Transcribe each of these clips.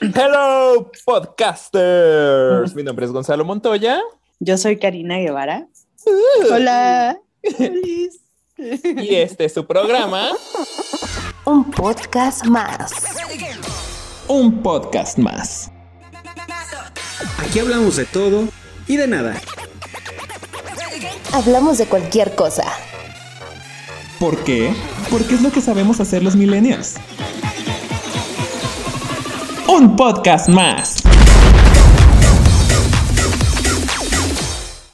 Hello, podcasters. Mi nombre es Gonzalo Montoya. Yo soy Karina Guevara. Uh. Hola. y este es su programa. Un podcast más. Un podcast más. Aquí hablamos de todo y de nada. Hablamos de cualquier cosa. ¿Por qué? Porque es lo que sabemos hacer los millennials un podcast más.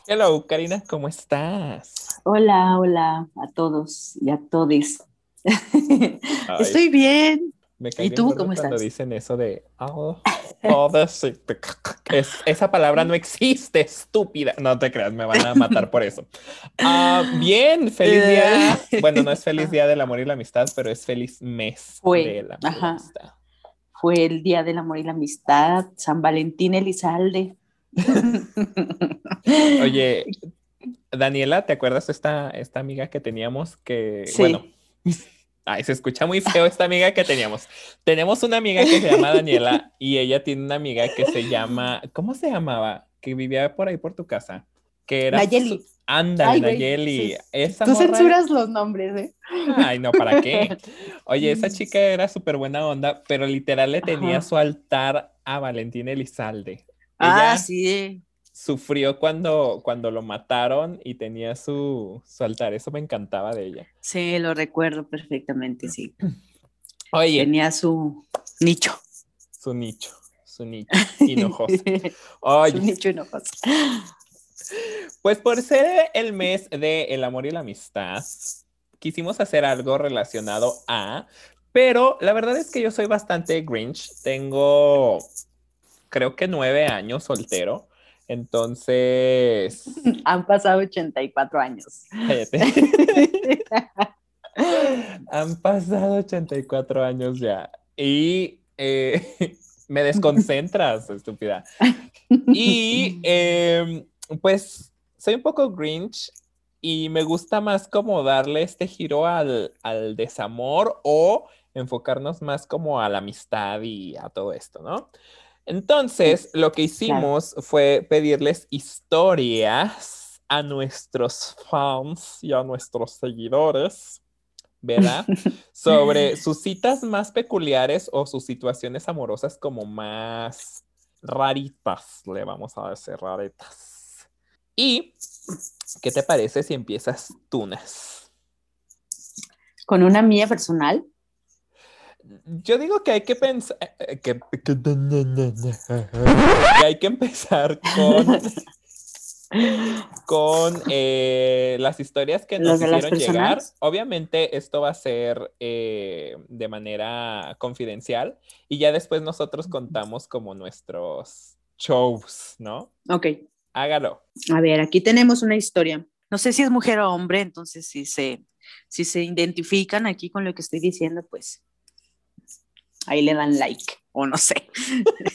Hello, Karina, ¿cómo estás? Hola, hola a todos y a todos. Estoy bien. ¿Y tú cómo estás? Cuando dicen eso de oh, esa palabra no existe, estúpida. No te creas, me van a matar por eso. Ah, bien, feliz día. Bueno, no es feliz día del amor y la amistad, pero es feliz mes de la amistad fue el Día del Amor y la Amistad, San Valentín Elizalde. Oye, Daniela, ¿te acuerdas esta, esta amiga que teníamos que, bueno, ay, se escucha muy feo esta amiga que teníamos. Tenemos una amiga que se llama Daniela y ella tiene una amiga que se llama, ¿cómo se llamaba? Que vivía por ahí por tu casa que era... Nayeli. Ándale, Nayeli. Tú censuras los nombres, ¿eh? Ay, no, ¿para qué? Oye, esa chica era súper buena onda, pero literal le tenía su altar a Valentín Elizalde. ah, sí. Sufrió cuando, cuando lo mataron y tenía su, su altar. Eso me encantaba de ella. Sí, lo recuerdo perfectamente, sí. Oye. Tenía su nicho. Su nicho, su nicho hinojoso. Oye. Su nicho hinojoso. Pues por ser el mes de el amor y la amistad, quisimos hacer algo relacionado a, pero la verdad es que yo soy bastante grinch. Tengo, creo que nueve años soltero. Entonces. Han pasado 84 años. Han pasado 84 años ya. Y eh, me desconcentras, estúpida. Y eh, pues soy un poco Grinch y me gusta más como darle este giro al, desamor o enfocarnos más como a la amistad y a todo esto, ¿no? Entonces, lo que hicimos fue pedirles historias a nuestros fans y a nuestros seguidores, ¿verdad? Sobre sus citas más peculiares o sus situaciones amorosas como más raritas, le vamos a decir raritas. ¿Y qué te parece si empiezas tunas? ¿Con una mía personal? Yo digo que hay que pensar eh, que, hay que empezar con con eh, las historias que nos hicieron llegar. Obviamente esto va a ser eh, de manera confidencial y ya después nosotros contamos como nuestros shows, ¿no? Ok. Hágalo. A ver, aquí tenemos una historia. No sé si es mujer o hombre, entonces si se, si se identifican aquí con lo que estoy diciendo, pues ahí le dan like o no sé.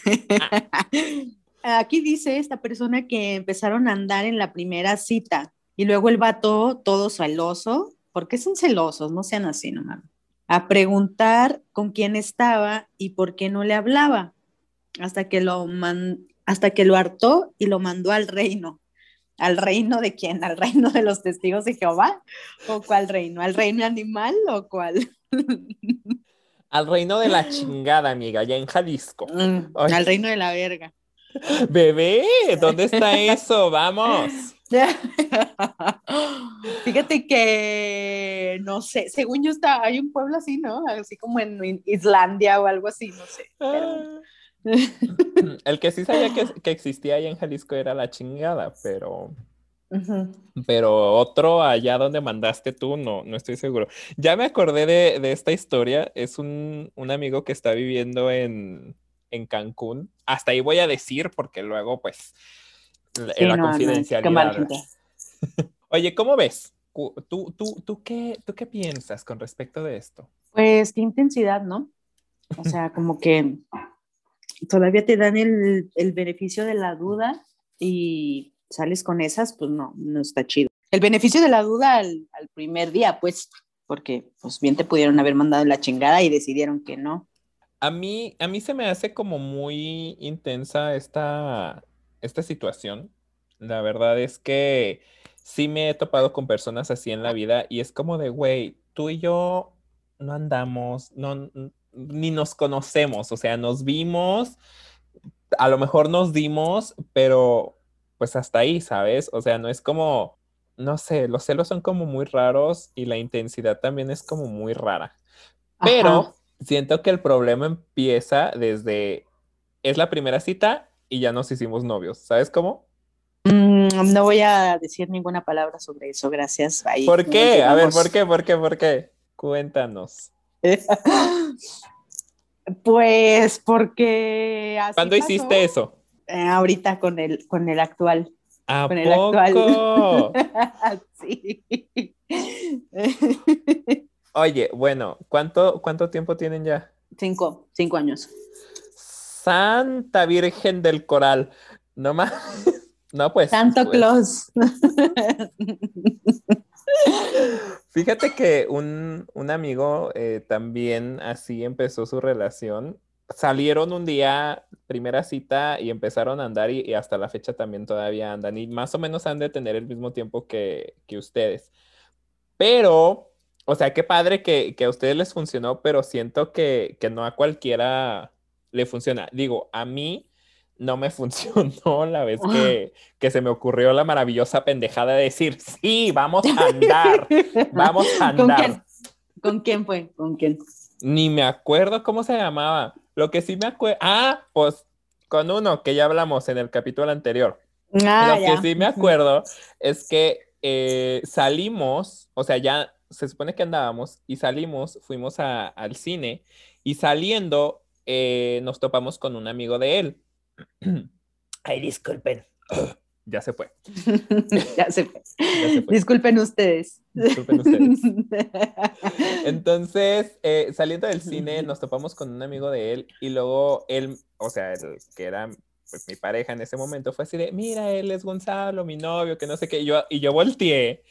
aquí dice esta persona que empezaron a andar en la primera cita y luego el vato todo celoso, porque son celosos, no sean así nomás, a preguntar con quién estaba y por qué no le hablaba, hasta que lo, man hasta que lo hartó y lo mandó al reino. ¿Al reino de quién? ¿Al reino de los testigos de Jehová? ¿O cuál reino? ¿Al reino animal o cuál? Al reino de la chingada, amiga, allá en Jalisco. Mm, al reino de la verga. Bebé, ¿dónde está eso? Vamos. Fíjate que, no sé, según yo está, hay un pueblo así, ¿no? Así como en Islandia o algo así, no sé. Pero... El que sí sabía que, existía ahí en Jalisco era la chingada, pero. Pero otro allá donde mandaste tú, no, no estoy seguro. Ya me acordé de, esta historia. Es un, amigo que está viviendo en, Cancún. Hasta ahí voy a decir, porque luego, pues, la confidencialidad. Oye, ¿cómo ves? ¿Tú, tú, tú, qué, ¿Tú qué piensas con respecto de esto? Pues qué intensidad, ¿no? O sea, como que todavía te dan el, beneficio de la duda y sales con esas, pues no, no está chido. El beneficio de la duda al, primer día, pues, porque pues bien te pudieron haber mandado la chingada y decidieron que no. A mí, a mí se me hace como muy intensa esta, esta situación. La verdad es que sí me he topado con personas así en la vida y es como de, güey, tú y yo no andamos, no, ni nos conocemos, o sea, nos vimos, a lo mejor nos dimos, pero pues hasta ahí, ¿sabes? O sea, no es como, no sé, los celos son como muy raros y la intensidad también es como muy rara. Pero siento que el problema empieza desde, es la primera cita y ya nos hicimos novios, ¿sabes cómo? Mm, no voy a decir ninguna palabra sobre eso, gracias. ¿Por qué? A ver, ¿por qué? ¿Por qué? ¿Por qué? Cuéntanos. pues porque... ¿Cuándo hiciste eso? Eh, ahorita con el, con el actual. ¿A con el actual. sí. Oye, bueno, ¿cuánto, ¿cuánto tiempo tienen ya? Cinco, cinco años. Santa Virgen del Coral. No más. No, pues. Santo pues. Claus. Fíjate que un, amigo eh, también así empezó su relación. Salieron un día, primera cita, y empezaron a andar y, hasta la fecha también todavía andan. Y más o menos han de tener el mismo tiempo que, ustedes. Pero, o sea, qué padre que, a ustedes les funcionó, pero siento que, que no a cualquiera le funciona. Digo, a mí no me funcionó la vez que, que, se me ocurrió la maravillosa pendejada de decir, sí, vamos a andar, vamos a andar. ¿Con quién? ¿Con quién fue? ¿Con quién? Ni me acuerdo cómo se llamaba. Lo que sí me acuerdo, ah, pues con uno que ya hablamos en el capítulo anterior. Ah, Lo que sí me acuerdo es que eh, salimos, o sea, ya se supone que andábamos y salimos, fuimos al cine y saliendo eh, nos topamos con un amigo de él Ay, disculpen. Ya se fue. ya, se fue. Disculpen ustedes. Disculpen ustedes. Entonces, eh, saliendo del cine, nos topamos con un amigo de él y luego él, o sea, el que era pues, mi pareja en ese momento, fue así de, mira, él es Gonzalo, mi novio, que no sé qué. Y yo, y yo volteé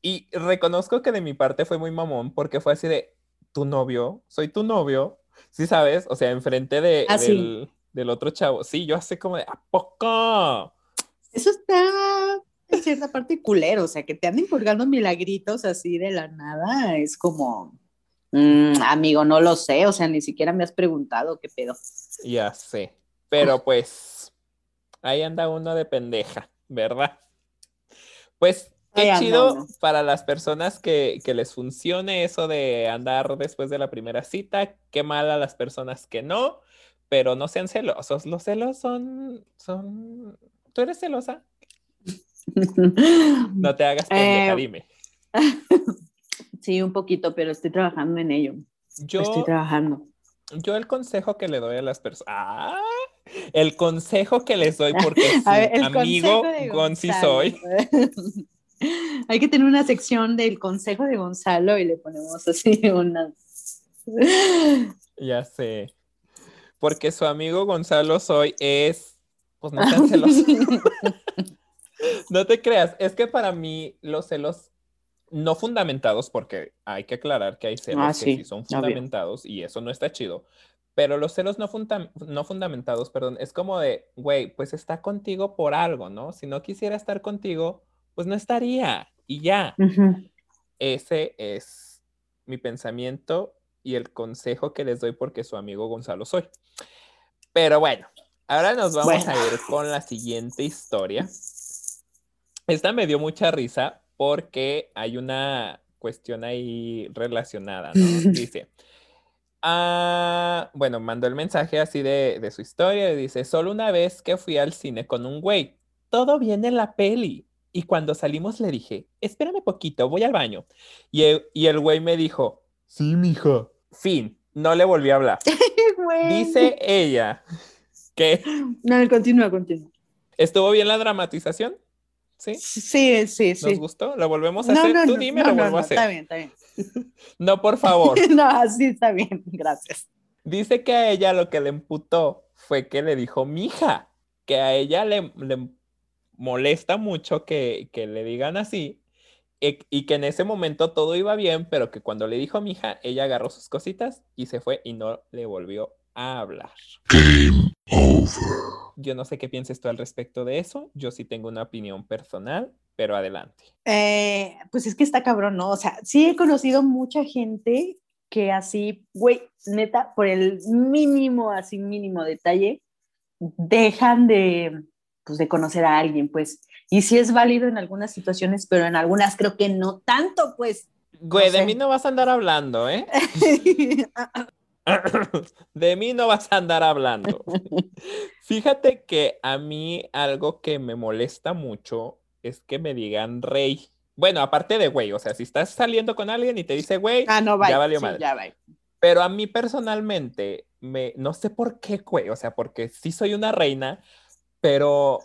y reconozco que de mi parte fue muy mamón porque fue así de, tu novio, soy tu novio, ¿sí sabes? O sea, enfrente de, ah, del, del otro chavo. Sí, yo hace como de, ¿a poco? Eso está en cierta parte culero, o sea, que te anden colgando milagritos así de la nada, es como, mm, amigo, no lo sé, o sea, ni siquiera me has preguntado qué pedo. Ya sé, pero pues ahí anda uno de pendeja, ¿verdad? Pues qué chido para las personas que, que, les funcione eso de andar después de la primera cita, qué mal a las personas que no pero no sean celosos. Los celos son, son... ¿Tú eres celosa? No te hagas pendeja, eh, dime. Sí, un poquito, pero estoy trabajando en ello. Yo estoy trabajando. Yo el consejo que le doy a las personas. ¡Ah! El consejo que les doy porque amigo Gonzi soy. Hay que tener una sección del consejo de Gonzalo y le ponemos así una. Ya sé porque su amigo Gonzalo Soy es, pues no celoso. no te creas, es que para mí los celos no fundamentados, porque hay que aclarar que hay celos ah, que sí, son fundamentados y eso no está chido, pero los celos no, no fundamentados, perdón, es como de, güey, pues está contigo por algo, ¿no? Si no quisiera estar contigo, pues no estaría y ya. Ese es mi pensamiento y el consejo que les doy porque su amigo Gonzalo soy. Pero bueno, ahora nos vamos a ir con la siguiente historia. Esta me dio mucha risa porque hay una cuestión ahí relacionada, ¿no? Dice, ah, bueno, mandó el mensaje así de, de su historia y dice, solo una vez que fui al cine con un güey, todo viene en la peli. Y cuando salimos le dije, espérame poquito, voy al baño. Y y el güey me dijo, sí, mija. Fin, no le volví a hablar. Dice ella que... No, continúa, continúa. ¿Estuvo bien la dramatización? ¿Sí? Sí, sí, sí. ¿Nos gustó? ¿Lo volvemos a hacer? Tú dime, lo vuelvo a hacer. Está bien, está bien. no, por favor. no, sí, está bien, gracias. Dice que a ella lo que le emputó fue que le dijo mija, que a ella le, le molesta mucho que, que le digan así y que en ese momento todo iba bien, pero que cuando le dijo a mi hija, ella agarró sus cositas y se fue y no le volvió a hablar. Yo no sé qué pienses tú al respecto de eso. Yo sí tengo una opinión personal, pero adelante. Eh, pues es que está cabrón, ¿no? O sea, sí he conocido mucha gente que así, güey, neta, por el mínimo, así mínimo detalle, dejan de, pues, de conocer a alguien, pues. Y sí es válido en algunas situaciones, pero en algunas creo que no tanto, pues. Güey, de sé. mí no vas a andar hablando, ¿eh? De mí no vas a andar hablando. Fíjate que a mí algo que me molesta mucho es que me digan rey. Bueno, aparte de güey, o sea, si estás saliendo con alguien y te dice güey, ah, no, vaya. ya valió sí, madre. ya. Pero a mí personalmente, me, no sé por qué, güey, o sea, porque sí soy una reina, pero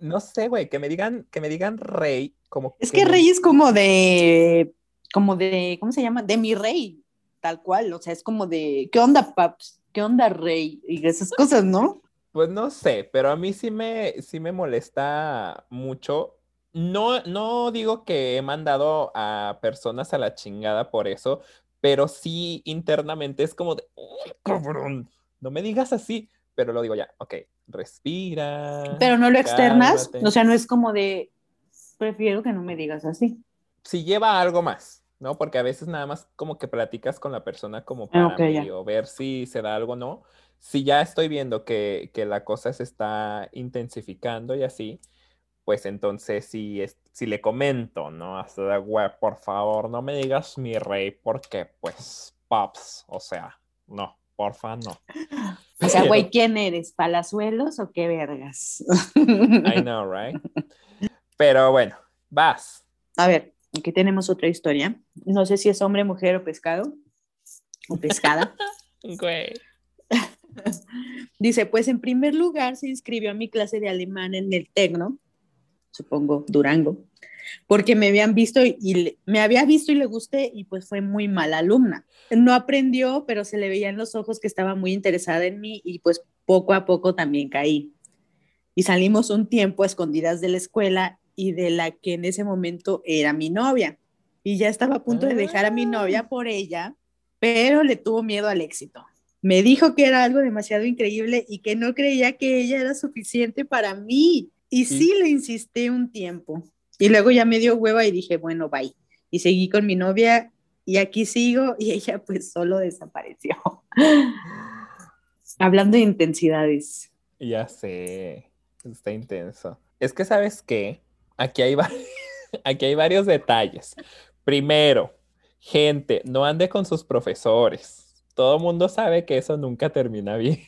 no sé, güey, que me digan, que me digan rey, como Es que rey es como de, como de, ¿cómo se llama? De mi rey, tal cual. O sea, es como de, ¿qué onda, paps? ¿Qué onda, rey? Y esas cosas, ¿no? Pues no sé, pero a mí sí me, sí me molesta mucho. No, no digo que he mandado a personas a la chingada por eso, pero sí internamente es como de, "Uy, cabrón, no me digas así, pero lo digo ya, ok, respira. Pero no lo externas. cálmate". O sea, no es como de, prefiero que no me digas así. si lleva algo más, ¿no? Porque a veces nada más como que platicas con la persona como Ah, para ok, ya. medio ver si se da algo o no. Si ya estoy viendo que, que la cosa se está intensificando y así, pues entonces si, es, si le comento, ¿no? Hasta de, güey, por favor, no me digas mi rey, porque pues, pops, o sea, no, porfa, no. O sea, güey, ¿quién eres? ¿Palazuelos o qué vergas? I know, right? Pero bueno, vas. A ver, aquí tenemos otra historia. No sé si es hombre, mujer o pescado. O pescada. Güey. Dice, pues en primer lugar se inscribió a mi clase de alemán en el Tecno, supongo Durango, porque me habían visto y, me había visto y le gusté y pues fue muy mala alumna. No aprendió, pero se le veía en los ojos que estaba muy interesada en mí y pues poco a poco también caí. Y salimos un tiempo a escondidas de la escuela y de la que en ese momento era mi novia. Y ya estaba a punto de dejar a mi novia por ella, pero le tuvo miedo al éxito. Me dijo que era algo demasiado increíble y que no creía que ella era suficiente para mí. Y sí le insistí un tiempo. Y luego ya me dio hueva y dije, bueno, bye. Y seguí con mi novia y aquí sigo y ella pues solo desapareció. Hablando de intensidades. Ya sé, está intenso. Es que, ¿sabes qué? Aquí hay, va- aquí hay varios detalles. Primero, gente, no ande con sus profesores. Todo mundo sabe que eso nunca termina bien.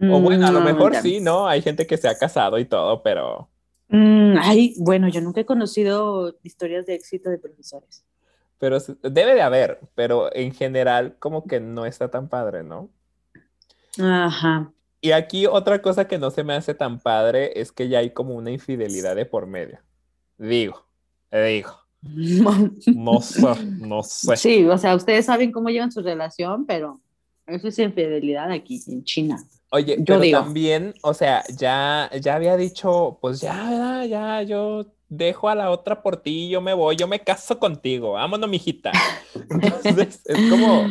O bueno, a lo Mm, mejor sí, ¿no? Hay gente que se ha casado y todo, pero Mm, ay, bueno, yo nunca he conocido historias de éxito de profesores. pero debe de haber, pero en general como que no está tan padre, ¿no? Ajá. Y aquí otra cosa que no se me hace tan padre es que ya hay como una infidelidad de por medio. Digo, digo, no sé, no sé. Sí, o sea, ustedes saben cómo llevan su relación, pero eso es infidelidad aquí en China. Oye, Yo pero digo. también, o sea, ya, ya había dicho, pues ya, ya, yo dejo a la otra por ti, yo me voy, yo me caso contigo, vámonos, mijita. Entonces, es como,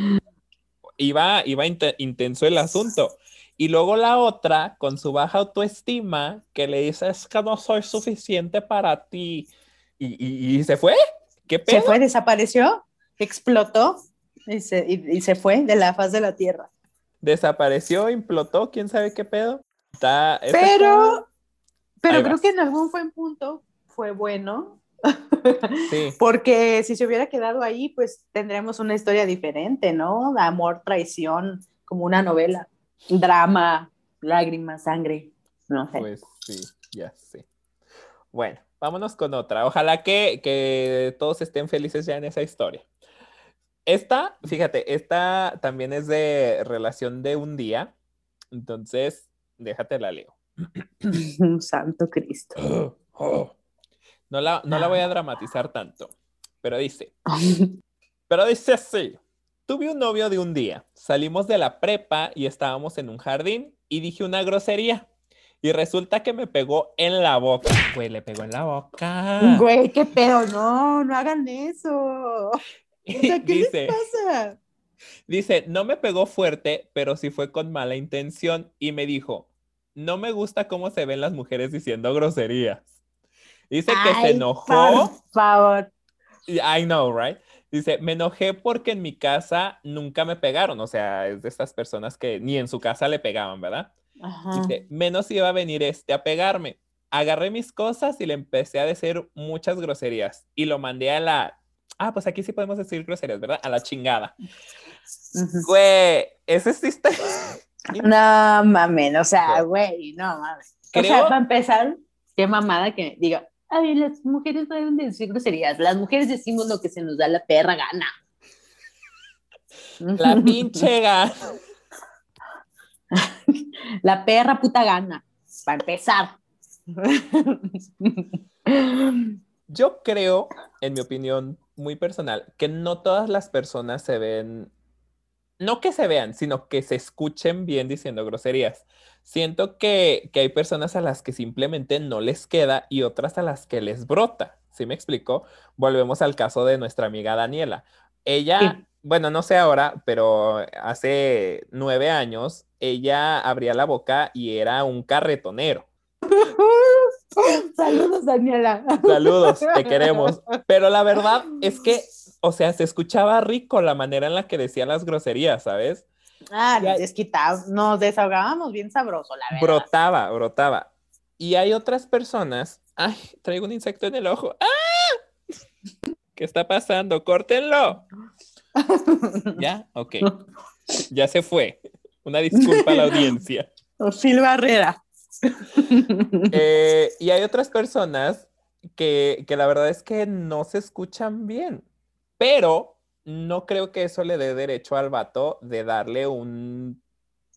iba, iba inte- intenso el asunto. Y luego la otra, con su baja autoestima, que le dice, es que no soy suficiente para ti. Y, y- y se fue. ¿Qué Se pedo? fue, desapareció, explotó y se, y- y se fue de la faz de la tierra. Desapareció, implotó, quién sabe qué pedo. Está, Pero, pero creo vas. que en algún buen punto fue bueno, sí. porque si se hubiera quedado ahí, pues tendríamos una historia diferente, ¿no? De amor, traición, como una novela, drama, lágrimas, sangre, no sé. Pues sí, ya sé. Bueno, vámonos con otra. Ojalá que, que todos estén felices ya en esa historia. Esta, fíjate, esta también es de relación de un día. Entonces, déjate la leo. Santo Cristo. No la, no la voy a dramatizar tanto, pero dice, pero dice así. Tuve un novio de un día. Salimos de la prepa y estábamos en un jardín y dije una grosería. Y resulta que me pegó en la boca. Güey, le pegó en la boca. Güey, qué pedo, no, no hagan eso. O sea, ¿qué dice, les pasa? dice, no me pegó fuerte, pero sí fue con mala intención. Y me dijo, no me gusta cómo se ven las mujeres diciendo groserías. Dice que se enojó. Por favor. I know, right? Dice, me enojé porque en mi casa nunca me pegaron. O sea, es de estas personas que ni en su casa le pegaban, ¿verdad? Ajá. Dice, menos iba a venir este a pegarme. Agarré mis cosas y le empecé a decir muchas groserías. Y lo mandé a la... Ah, pues aquí sí podemos decir groserías, ¿verdad? A la chingada. Güey, ese está... No mames, o sea, güey, no mames. O sea, Creo- para empezar, qué mamada que diga, ay, las mujeres no deben de decir groserías, las mujeres decimos lo que se nos da la perra gana. La pinche gana. La perra puta gana, para empezar. Yo creo, en mi opinión muy personal, que no todas las personas se ven, no que se vean, sino que se escuchen bien diciendo groserías. Siento que, que hay personas a las que simplemente no les queda y otras a las que les brota. ¿Sí me explico? Volvemos al caso de nuestra amiga Daniela. Ella, Sí. bueno, no sé ahora, pero hace nueve años, ella abría la boca y era un carretonero. Saludos, Daniela. Saludos, te queremos. Pero la verdad es que, o sea, se escuchaba rico la manera en la que decía las groserías, ¿sabes? Ah, Ya- desquitados, nos desahogábamos bien sabroso, la verdad. Brotaba, brotaba. Y hay otras personas. Ay, traigo un insecto en el ojo. ¡Ah! ¿Qué está pasando? ¡Córtenlo! ¿Ya? Ok. Ya se fue. Una disculpa a la audiencia. Phil Barrera. Eh, y hay otras personas que, que la verdad es que no se escuchan bien, pero no creo que eso le dé derecho al vato de darle un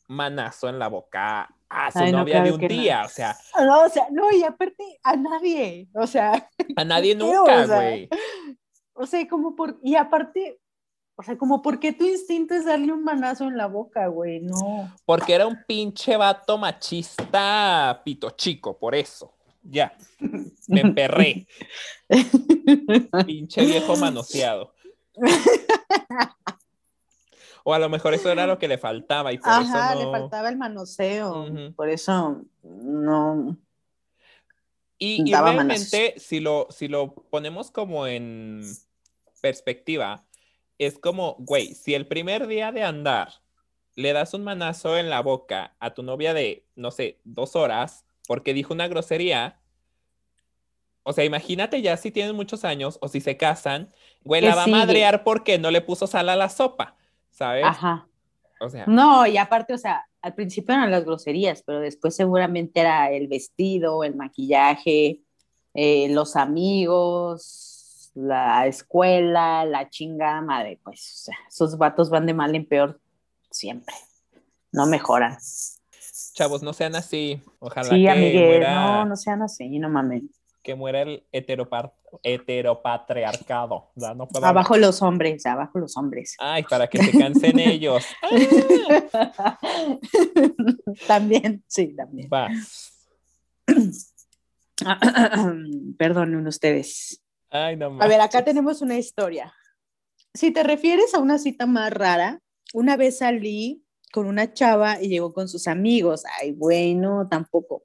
manazo en la boca a su Ay, no, novia claro de un no. día. O sea, No, o sea, no, y aparte a nadie, o sea, a nadie nunca, güey. o sea, como por, y aparte, o sea, como porque tu instinto es darle un manazo en la boca, güey, no. Porque era un pinche vato machista pito chico, por eso. Ya, me emperré. Pinche viejo manoseado. O a lo mejor eso era lo que le faltaba y por Ajá, eso le no. faltaba el manoseo, por eso no. Y, y realmente, si lo, si lo ponemos como en perspectiva, es como, güey, si el primer día de andar le das un manazo en la boca a tu novia de, no sé, dos horas porque dijo una grosería, o sea, imagínate ya si tienen muchos años o si se casan, güey, ¿Qué la va a madrear porque no le puso sal a la sopa, ¿sabes? Ajá. O sea, No, y aparte, o sea, al principio eran las groserías, pero después seguramente era el vestido, el maquillaje, eh, los amigos, la escuela, la chingada madre, pues, o sea, esos vatos van de mal en peor siempre. No mejoran. chavos, no sean así. Ojalá Sí, que amigues, muera- no, no sean así, no mames. que muera el heteropar- heteropatriarcado. ¿verdad? No puedo Abajo los hombres, abajo los hombres. Ay, para que se cansen ellos. Ah, también, sí, también. vas. Perdonen ustedes. Ay, no A ver, acá tenemos una historia. Si te refieres a una cita más rara, una vez salí con una chava y llegó con sus amigos. Ay, bueno, tampoco.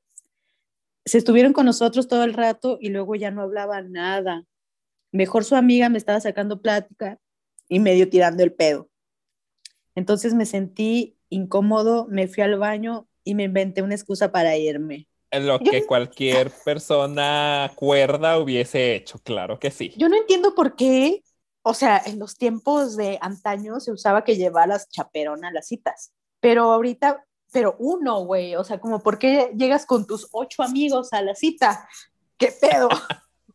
Se estuvieron con nosotros todo el rato y luego ya no hablaban nada. Mejor su amiga me estaba sacando plática y medio tirando el pedo. Entonces me sentí incómodo, me fui al baño y me inventé una excusa para irme. Lo que cualquier persona cuerda hubiese hecho, claro que sí. Yo no entiendo por qué, o sea, en los tiempos de antaño se usaba que llevaras chaperón a las citas, pero ahorita, pero uno, güey, o sea, como por qué llegas con tus ocho amigos a la cita, ¿qué pedo?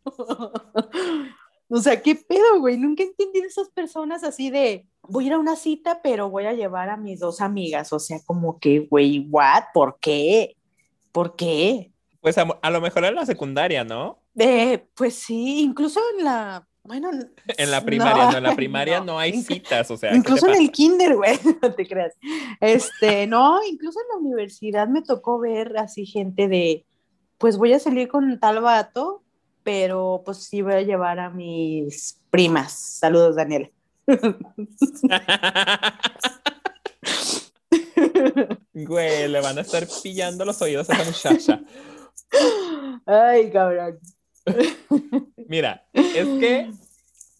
o sea, ¿qué pedo, güey? Nunca entendí de esas personas así de, voy a ir a una cita, pero voy a llevar a mis dos amigas, o sea, como que, güey, ¿what? ¿Por qué? ¿Por qué? Pues a, a lo mejor en la secundaria, ¿no? Eh, pues sí, incluso en la, Bueno, En la primaria, no, en la primaria no. no, hay citas, o sea, ¿qué te incluso en el kinder, güey, no te creas. Este, no, incluso en la universidad me tocó ver así gente de, pues voy a salir con tal vato, pero pues sí voy a llevar a mis primas. Saludos, Daniela. Güey, le van a estar pillando los oídos a esa muchacha. Ay, cabrón. Mira, es que,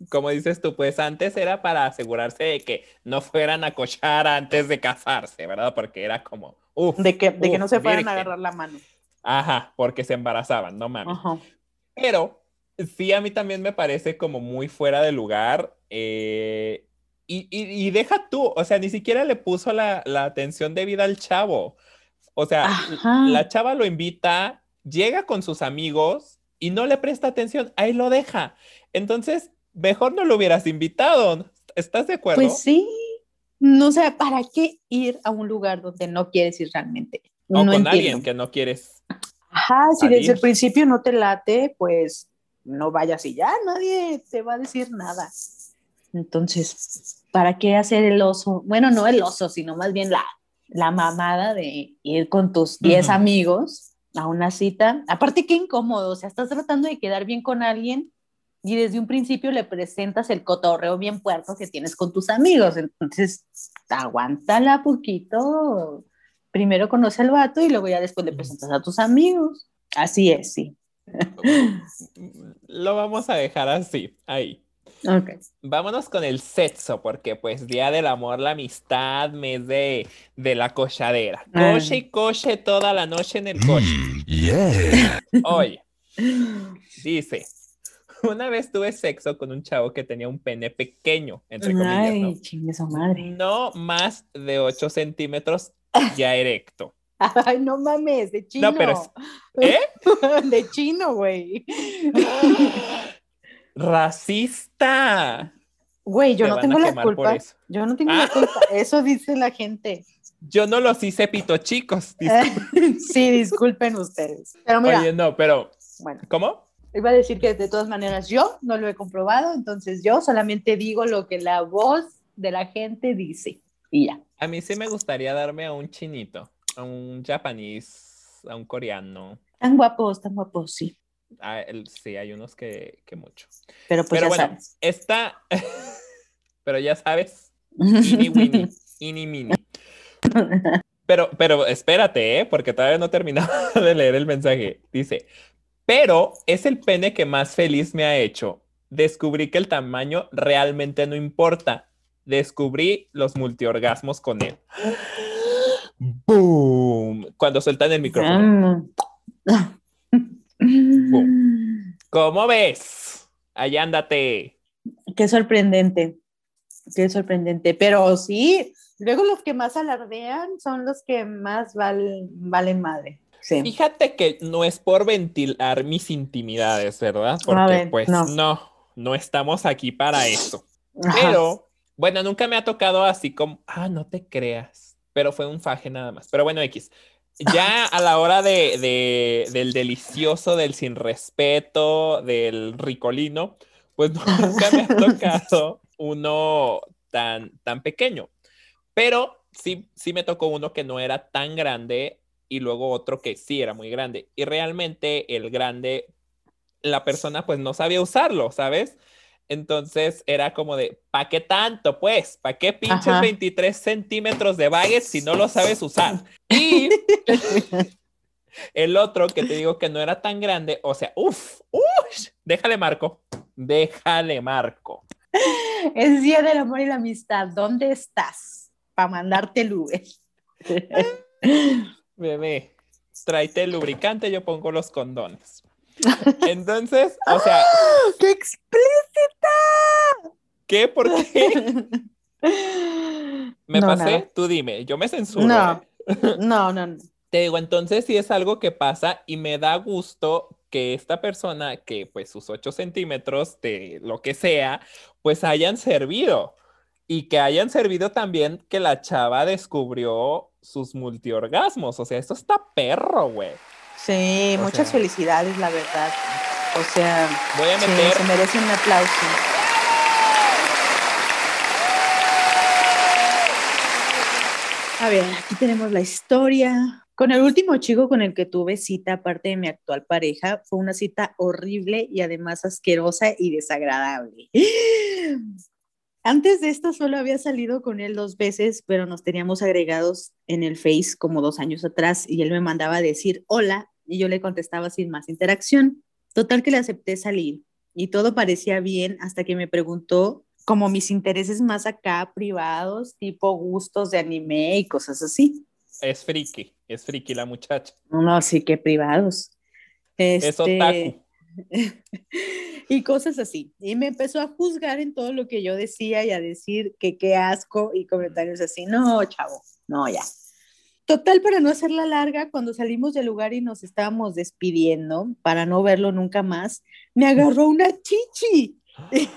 como dices tú, pues antes era para asegurarse de que no fueran a cochar antes de casarse, ¿verdad? Porque era como, uff, De que, de que no se fueran a agarrar la mano. ajá, porque se embarazaban, no mames. Ajá. Pero sí, a mí también me parece como muy fuera de lugar. eh, y, y- y deja tú, o sea, ni siquiera le puso la, la atención debida al chavo. O sea, Ajá. la chava lo invita, llega con sus amigos y no le presta atención, ahí lo deja. Entonces, mejor no lo hubieras invitado. ¿Estás de acuerdo? Pues sí. No sé, ¿para qué ir a un lugar donde no quieres ir realmente? o no con entiendo. alguien que no quieres. Ajá, si desde el principio no te late, pues no vayas y ya, nadie te va a decir nada. Entonces, ¿para qué hacer el oso? Bueno, no el oso, sino más bien la, la mamada de ir con tus 10 Ujú. amigos a una cita. Aparte, qué incómodo, o sea, estás tratando de quedar bien con alguien y desde un principio le presentas el cotorreo bien puerco que tienes con tus amigos. Entonces, aguántala poquito. Primero conoce al vato y luego ya después le presentas a tus amigos. Así es, sí. Lo vamos a dejar así, ahí. Ok. Vámonos con el sexo, porque pues Día del Amor, la Amistad, mes de, de la cochadera. Ah. Coche y coche toda la noche en el coche. Yeah. Oye, dice, una vez tuve sexo con un chavo que tenía un pene pequeño, entre comillas, ¿no? Ay, chingue su madre. No más de 8 centímetros ya erecto. Ay, no mames, de chino. No, pero es- ¿Eh? de chino, güey. ¡Racista! Güey, yo no tengo la culpa. Yo no tengo Ah. la culpa. Eso dice la gente. Yo no los hice pito chicos. dis- sí, disculpen ustedes. Pero mira, Oye, no, pero bueno, ¿cómo? iba a decir que de todas maneras yo no lo he comprobado, entonces yo solamente digo lo que la voz de la gente dice. Y ya. A mí sí me gustaría darme a un chinito, a un japonés, a un coreano. Tan guapos, tan guapos, sí. Ah, el- sí, hay unos que, que mucho. Pero pues Pero ya bueno, sabes. esta, pero ya sabes, ini mini. Pero, pero espérate, ¿eh? porque todavía no he terminado de leer el mensaje. Dice, pero es el pene que más feliz me ha hecho. Descubrí que el tamaño realmente no importa. Descubrí los multiorgasmos con él. ¡Boom! Cuando sueltan el micrófono. ¿Cómo ves? Allá ándate. Qué sorprendente, qué sorprendente. Pero sí, luego los que más alardean son los que más val- valen madre. Sí. Fíjate que no es por ventilar mis intimidades, ¿verdad? Porque ver, pues no. no. no, estamos aquí para eso. Ajá. Pero, bueno, nunca me ha tocado así como, ah, no te creas, pero fue un faje nada más. Pero bueno, X. Ya a la hora de, de- del delicioso, del sin respeto, del ricolino, pues nunca me ha tocado uno tan, tan pequeño. Pero sí, sí me tocó uno que no era tan grande y luego otro que sí era muy grande. Y realmente el grande, la persona pues no sabía usarlo, ¿sabes? Entonces era como de, ¿pa' qué tanto? Pues, ¿pa' qué pinches Ajá. 23 centímetros de baguette si no lo sabes usar? Y el otro que te digo que no era tan grande, o sea, uff, uff, déjale marco, déjale marco. Es Día del Amor y la Amistad. ¿Dónde estás? Para mandarte el Uber. Bebé, tráete el lubricante, yo pongo los condones. Entonces, o sea, ¡Qué explícita! ¿qué? ¿Por qué? ¿Me No, pasé? nada. Tú dime, yo me censuro. No. ¿eh? No, no, no. Te digo, entonces sí es algo que pasa y me da gusto que esta persona, que pues sus 8 centímetros de lo que sea, pues hayan servido. Y que hayan servido también que la chava descubrió sus multiorgasmos. O sea, esto está perro, güey. Sí, O muchas sea. felicidades, la verdad. O sea, Voy a sí, meter se merece un aplauso. A ver, aquí tenemos la historia. Con el último chico con el que tuve cita, aparte de mi actual pareja, fue una cita horrible y además asquerosa y desagradable. Antes de esto solo había salido con él dos veces, pero nos teníamos agregados en el Face como dos años atrás y él me mandaba a decir hola y yo le contestaba sin más interacción. Total que le acepté salir y todo parecía bien hasta que me preguntó como mis intereses más acá privados, tipo gustos de anime y cosas así. Es friki, es friki la muchacha. No, sí que privados. Es Este, otaku. y cosas así. Y me empezó a juzgar en todo lo que yo decía y a decir que qué asco y comentarios así. No, chavo, no, ya. Total, para no hacerla larga, cuando salimos del lugar y nos estábamos despidiendo, para no verlo nunca más, me agarró una chichi.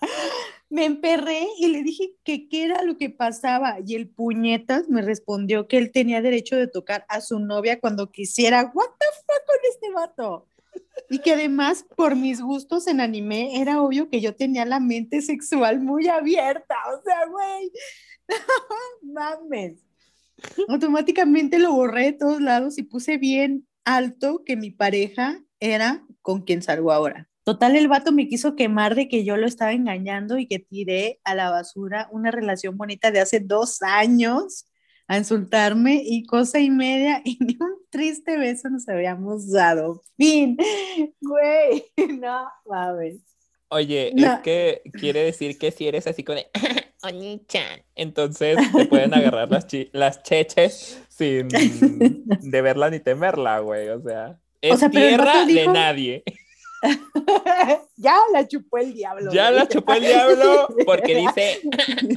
me emperré y le dije que qué era lo que pasaba y el puñetas me respondió que él tenía derecho de tocar a su novia cuando quisiera. What the fuck con este vato? Y que además por mis gustos en anime era obvio que yo tenía la mente sexual muy abierta, o sea, güey, mames. Automáticamente lo borré de todos lados y puse bien alto que mi pareja era con quien salgo ahora. Total, el vato me quiso quemar de que yo lo estaba engañando y que tiré a la basura una relación bonita de hace dos años a insultarme y cosa y media y ni un triste beso nos habíamos dado. Fin, güey, no mames. Oye, No. es que quiere decir que si eres así con el Oni-chan, entonces te pueden agarrar las, cheches sin de verla ni temerla, güey. O sea, es sea, tierra de nadie. ya la chupó el diablo. Ya güey. la chupó el diablo porque dice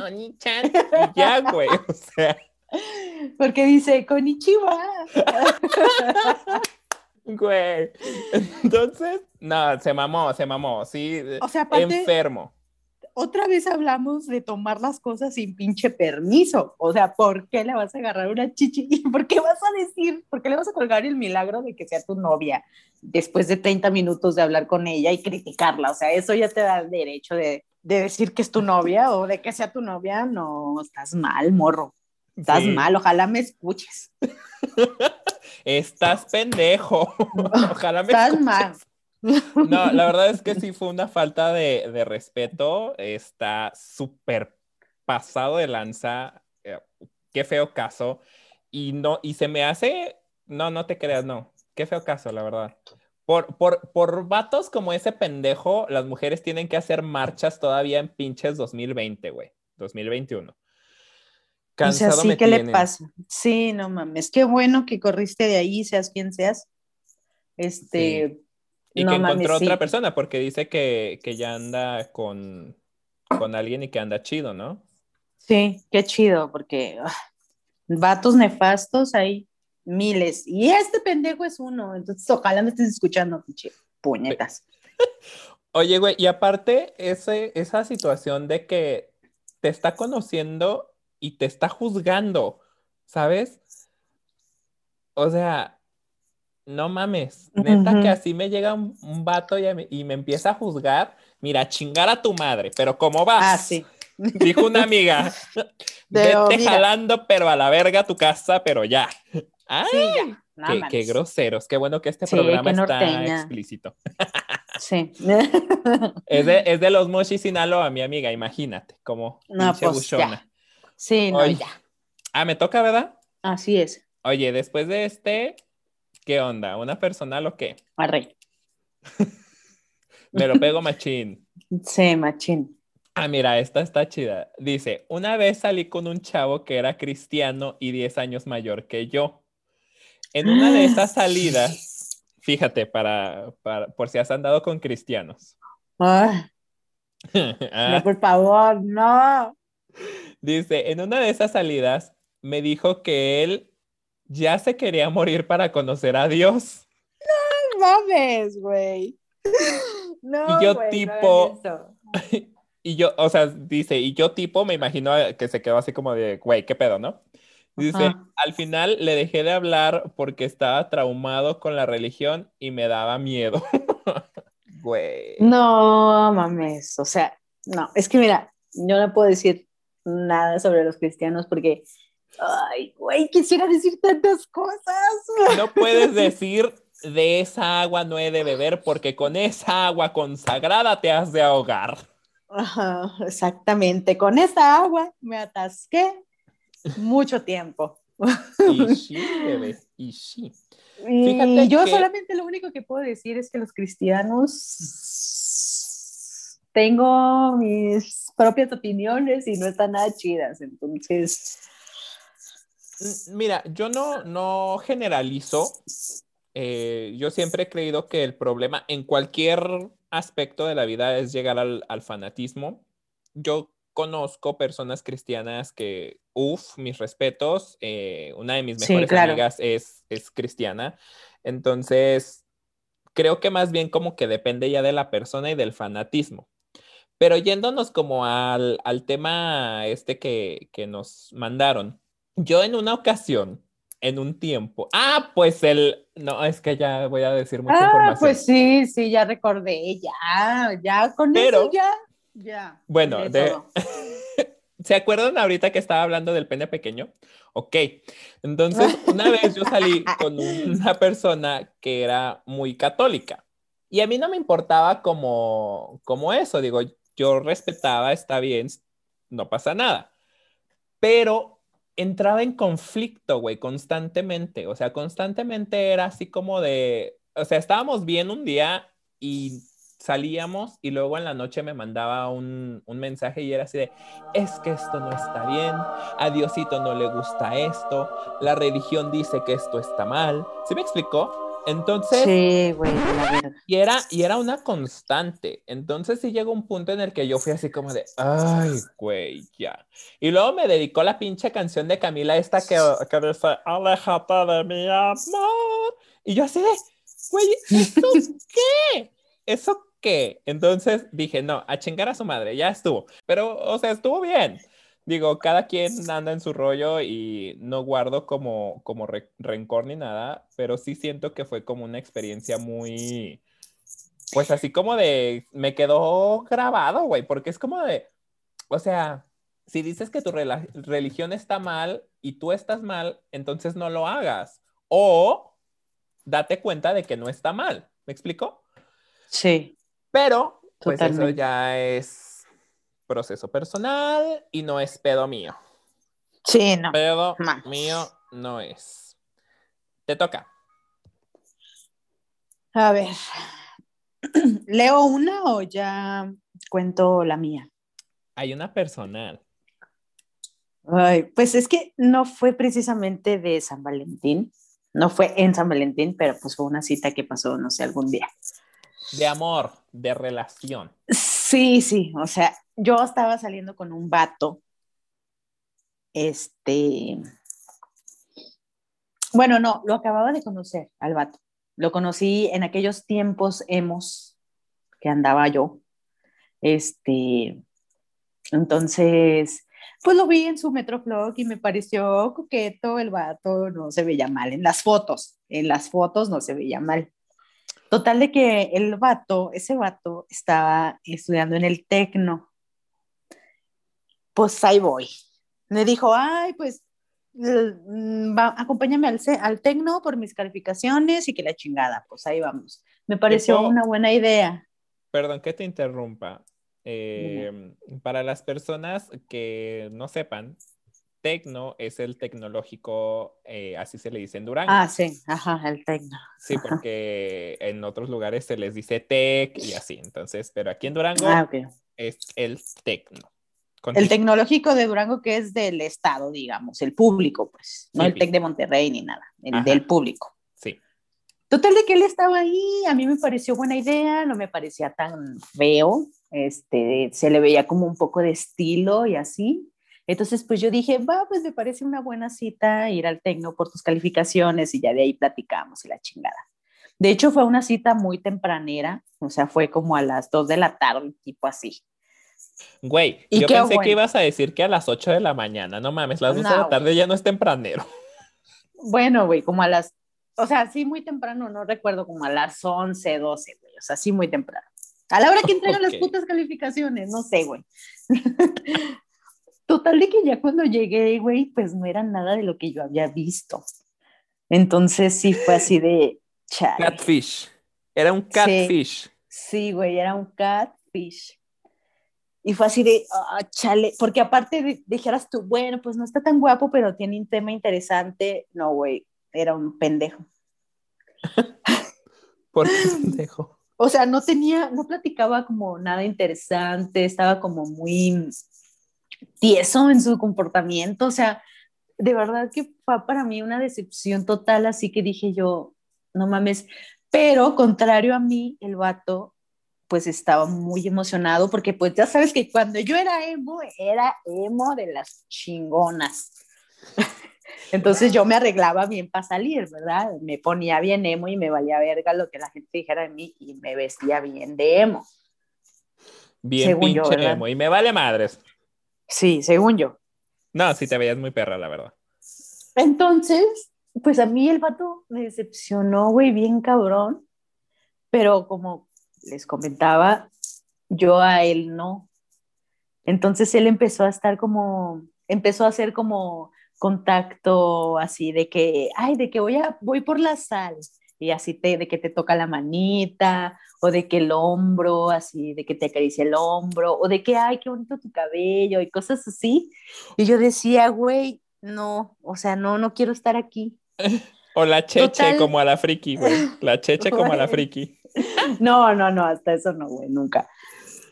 Oni-chan ya, güey. O sea, Porque dice, Konichiwa. güey. Entonces, no, se mamó, se mamó. Sí, O sea, aparte, enfermo. Otra vez hablamos de tomar las cosas sin pinche permiso. O sea, ¿por qué le vas a agarrar una chichi? ¿Y por qué vas a decir? ¿Por qué le vas a colgar el milagro de que sea tu novia después de 30 minutos de hablar con ella y criticarla? O sea, eso ya te da el derecho de, de decir que es tu novia o de que sea tu novia. No, estás mal, morro. Estás Sí. mal, ojalá me escuches. Estás pendejo. Ojalá me Estás escuches. mal. No, la verdad es que sí fue una falta de, de respeto. Está súper pasado de lanza. Eh, Qué feo caso. Y no, y se me hace. No, no te creas, no. Qué feo caso, la verdad. Por, por, por vatos como ese pendejo, las mujeres tienen que hacer marchas todavía en pinches 2020, güey. 2021. O sea, Cansado sí, me ¿qué le tienen. pasa? Sí, no mames, qué bueno que corriste de ahí, seas quien seas. Este, Y no que encontró sí. otra persona porque dice que, que ya anda con, con alguien y que anda chido, ¿no? Sí, qué chido, porque ah, vatos nefastos hay miles. Y este pendejo es uno, entonces ojalá me estés escuchando, pinche puñetas. Oye, güey, y aparte ese, esa situación de que te está conociendo y te está juzgando, ¿sabes? O sea, no mames, neta que así me llega un, un vato y me, y me empieza a juzgar, mira, chingar a tu madre, pero ¿cómo vas? Ah, sí. Dijo una amiga, Pero vete mira. jalando, pero a la verga a tu casa, pero ya. Ay, Sí, ya. no qué, groseros, qué bueno que este Sí, programa está explícito. Sí. Es de, es de los Mochi Sinaloa, mi amiga, imagínate, como No, pues. Sí, no, Oye. ya. Ah, me toca, ¿verdad? Así es. Oye, después de este, ¿qué onda? ¿Una personal o qué? Arre. Me lo pego machín. Sí, machín. Ah, mira, esta está chida. Dice, una vez salí con un chavo que era cristiano y 10 años mayor que yo. En una de esas salidas, fíjate, para, para, por si has andado con cristianos. Ah, no, por favor, no. Dice, en una de esas salidas me dijo que él ya se quería morir para conocer a Dios. No mames, güey. No, Y yo no tipo- eso. Y yo, o sea, dice, y yo tipo me imagino que se quedó así como de, güey, ¿qué pedo, no? Dice, Ajá. al final le dejé de hablar porque estaba traumado con la religión y me daba miedo. güey. No mames, o sea, no, es que mira, yo no puedo decir nada sobre los cristianos porque, ay, güey, quisiera decir tantas cosas. No puedes decir de esa agua no he de beber porque con esa agua consagrada te has de ahogar. Ajá, exactamente, con esa agua me atasqué mucho tiempo. Y sí, bebé, y sí. Y Fíjate yo que- solamente lo único que puedo decir es que los cristianos tengo mis propias opiniones y no están nada chidas, entonces Mira, yo no, no generalizo. Eh, yo siempre he creído que el problema en cualquier aspecto de la vida es llegar al, al fanatismo. Yo conozco personas cristianas que, uff, mis respetos. eh, una de mis Sí, mejores claro. amigas es, es cristiana. Entonces, creo que más bien como que depende ya de la persona y del fanatismo. Pero yéndonos como al, al tema este que, que nos mandaron, yo en una ocasión, en un tiempo, ah, pues el, no, es que ya voy a decir mucha Ah, información. pues sí, sí, ya recordé, ya, ya, con Pero- eso ya, ya. Bueno, de-. ¿Se acuerdan ahorita que estaba hablando del pene pequeño? Ok, entonces una vez yo salí con una persona que era muy católica y a mí no me importaba como, como eso, digo, yo respetaba, está bien, no pasa nada, pero entraba en conflicto, güey, constantemente, o sea, constantemente era así como de, o sea, estábamos bien un día y salíamos y luego en la noche me mandaba un, un mensaje y era así de, es que esto no está bien, a Diosito no le gusta esto, la religión dice que esto está mal. ¿Sí me explicó? Entonces, Sí, güey, y era, y era una constante. Entonces sí llegó un punto en el que yo fui así como de, ay, güey, ya. Y luego me dedicó la pinche canción de Camila esta que, que dice, aléjate de mi amor. Y yo así de, güey, ¿eso qué? ¿Eso qué? Entonces dije, no, a chingar a su madre, ya estuvo. Pero, o sea, estuvo bien. Digo, cada quien anda en su rollo y no guardo como, como re- rencor ni nada, pero sí siento que fue como una experiencia muy, pues así como de, me quedó grabado, güey, porque es como de, o sea, si dices que tu religión está mal y tú estás mal, entonces no lo hagas. O date cuenta de que no está mal. ¿Me explico? Sí, Pero, pues eso ya es proceso personal y no es pedo mío. sí, no. Pedo Más. mío no es. Te toca. A ver, ¿leo una o ya cuento la mía? Hay una personal. Ay, pues es que no fue precisamente de San Valentín, no fue en San Valentín, pero pues fue una cita que pasó, no sé, algún día. De amor, de relación. Sí, sí, o sea, yo estaba saliendo con un vato, este, bueno, no, lo acababa de conocer al vato, lo conocí en aquellos tiempos hemos que andaba yo, este, entonces, pues lo vi en su Metroflog y me pareció coqueto el vato, no se veía mal en las fotos, en las fotos no se veía mal. Total de que el vato, ese vato estaba estudiando en el Tecno. Pues ahí voy. Me dijo, ay, pues mm, va, acompáñame al, al Tecno por mis calificaciones y que la chingada, pues ahí vamos. Me pareció una buena idea. Perdón que te interrumpa. Eh, para las personas que no sepan, Tecno es el tecnológico, eh, así se le dice en Durango. Ah, sí, ajá, el Tecno. Sí, ajá. porque en otros lugares se les dice Tec y así. Entonces, pero aquí en Durango Ah, es el Tecno. El tecnológico de Durango que es del Estado, digamos, el público, pues, no Sí, el Tec de Monterrey ni nada, el Ajá. del público. Sí. Total de que él estaba ahí, a mí me pareció buena idea, no me parecía tan feo, este, se le veía como un poco de estilo y así. Entonces, pues yo dije, va, pues me parece una buena cita ir al Tecno por tus calificaciones y ya de ahí platicamos y la chingada. De hecho, fue una cita muy tempranera, o sea, fue como a las 2 de la tarde, tipo así. Güey, ¿Y yo pensé bueno? que ibas a decir que a las 8 de la mañana. No mames, las 2 de No, la tarde ya no es tempranero. Bueno, güey, como a las, o sea, sí muy temprano, no recuerdo, como a las 11, 12, güey, o sea, sí muy temprano. A la hora que entregan las putas calificaciones, no sé, güey. Total de que ya cuando llegué, güey, pues no era nada de lo que yo había visto. Entonces sí fue así de chale. Catfish. Era un catfish. Sí, güey, era un catfish. Y fue así de, ah, chale, porque aparte de- dijeras tú, bueno, pues no está tan guapo, pero tiene un tema interesante. No, güey, era un pendejo. ¿Por qué pendejo? O sea, no tenía, no platicaba como nada interesante, estaba como muy tieso en su comportamiento, o sea, de verdad que fue para mí una decepción total, así que dije yo, no mames, pero contrario a mí, el vato pues estaba muy emocionado porque pues ya sabes que cuando yo era emo, era emo de las chingonas. Entonces yo me arreglaba bien para salir, ¿verdad? Me ponía bien emo y me valía verga lo que la gente dijera de mí y me vestía bien de emo. Bien Según yo, pinche ¿verdad? emo. Y me vale madres. Sí, según yo. No, sí te veías muy perra, la verdad. Entonces, pues a mí el vato me decepcionó, güey, bien cabrón, pero como les comentaba, yo a él no. Entonces él empezó a estar como, empezó a hacer como contacto así de que, ay, de que voy, a, voy por la sal y así te, de que te toca la manita o de que el hombro, así, de que te acaricia el hombro o de que, ay, qué bonito tu cabello y cosas así. Y yo decía, güey, no, o sea, no, no quiero estar aquí. O la cheche Total. como a la friki, güey. La cheche como a la friki. No, no, no, hasta eso no, güey, nunca.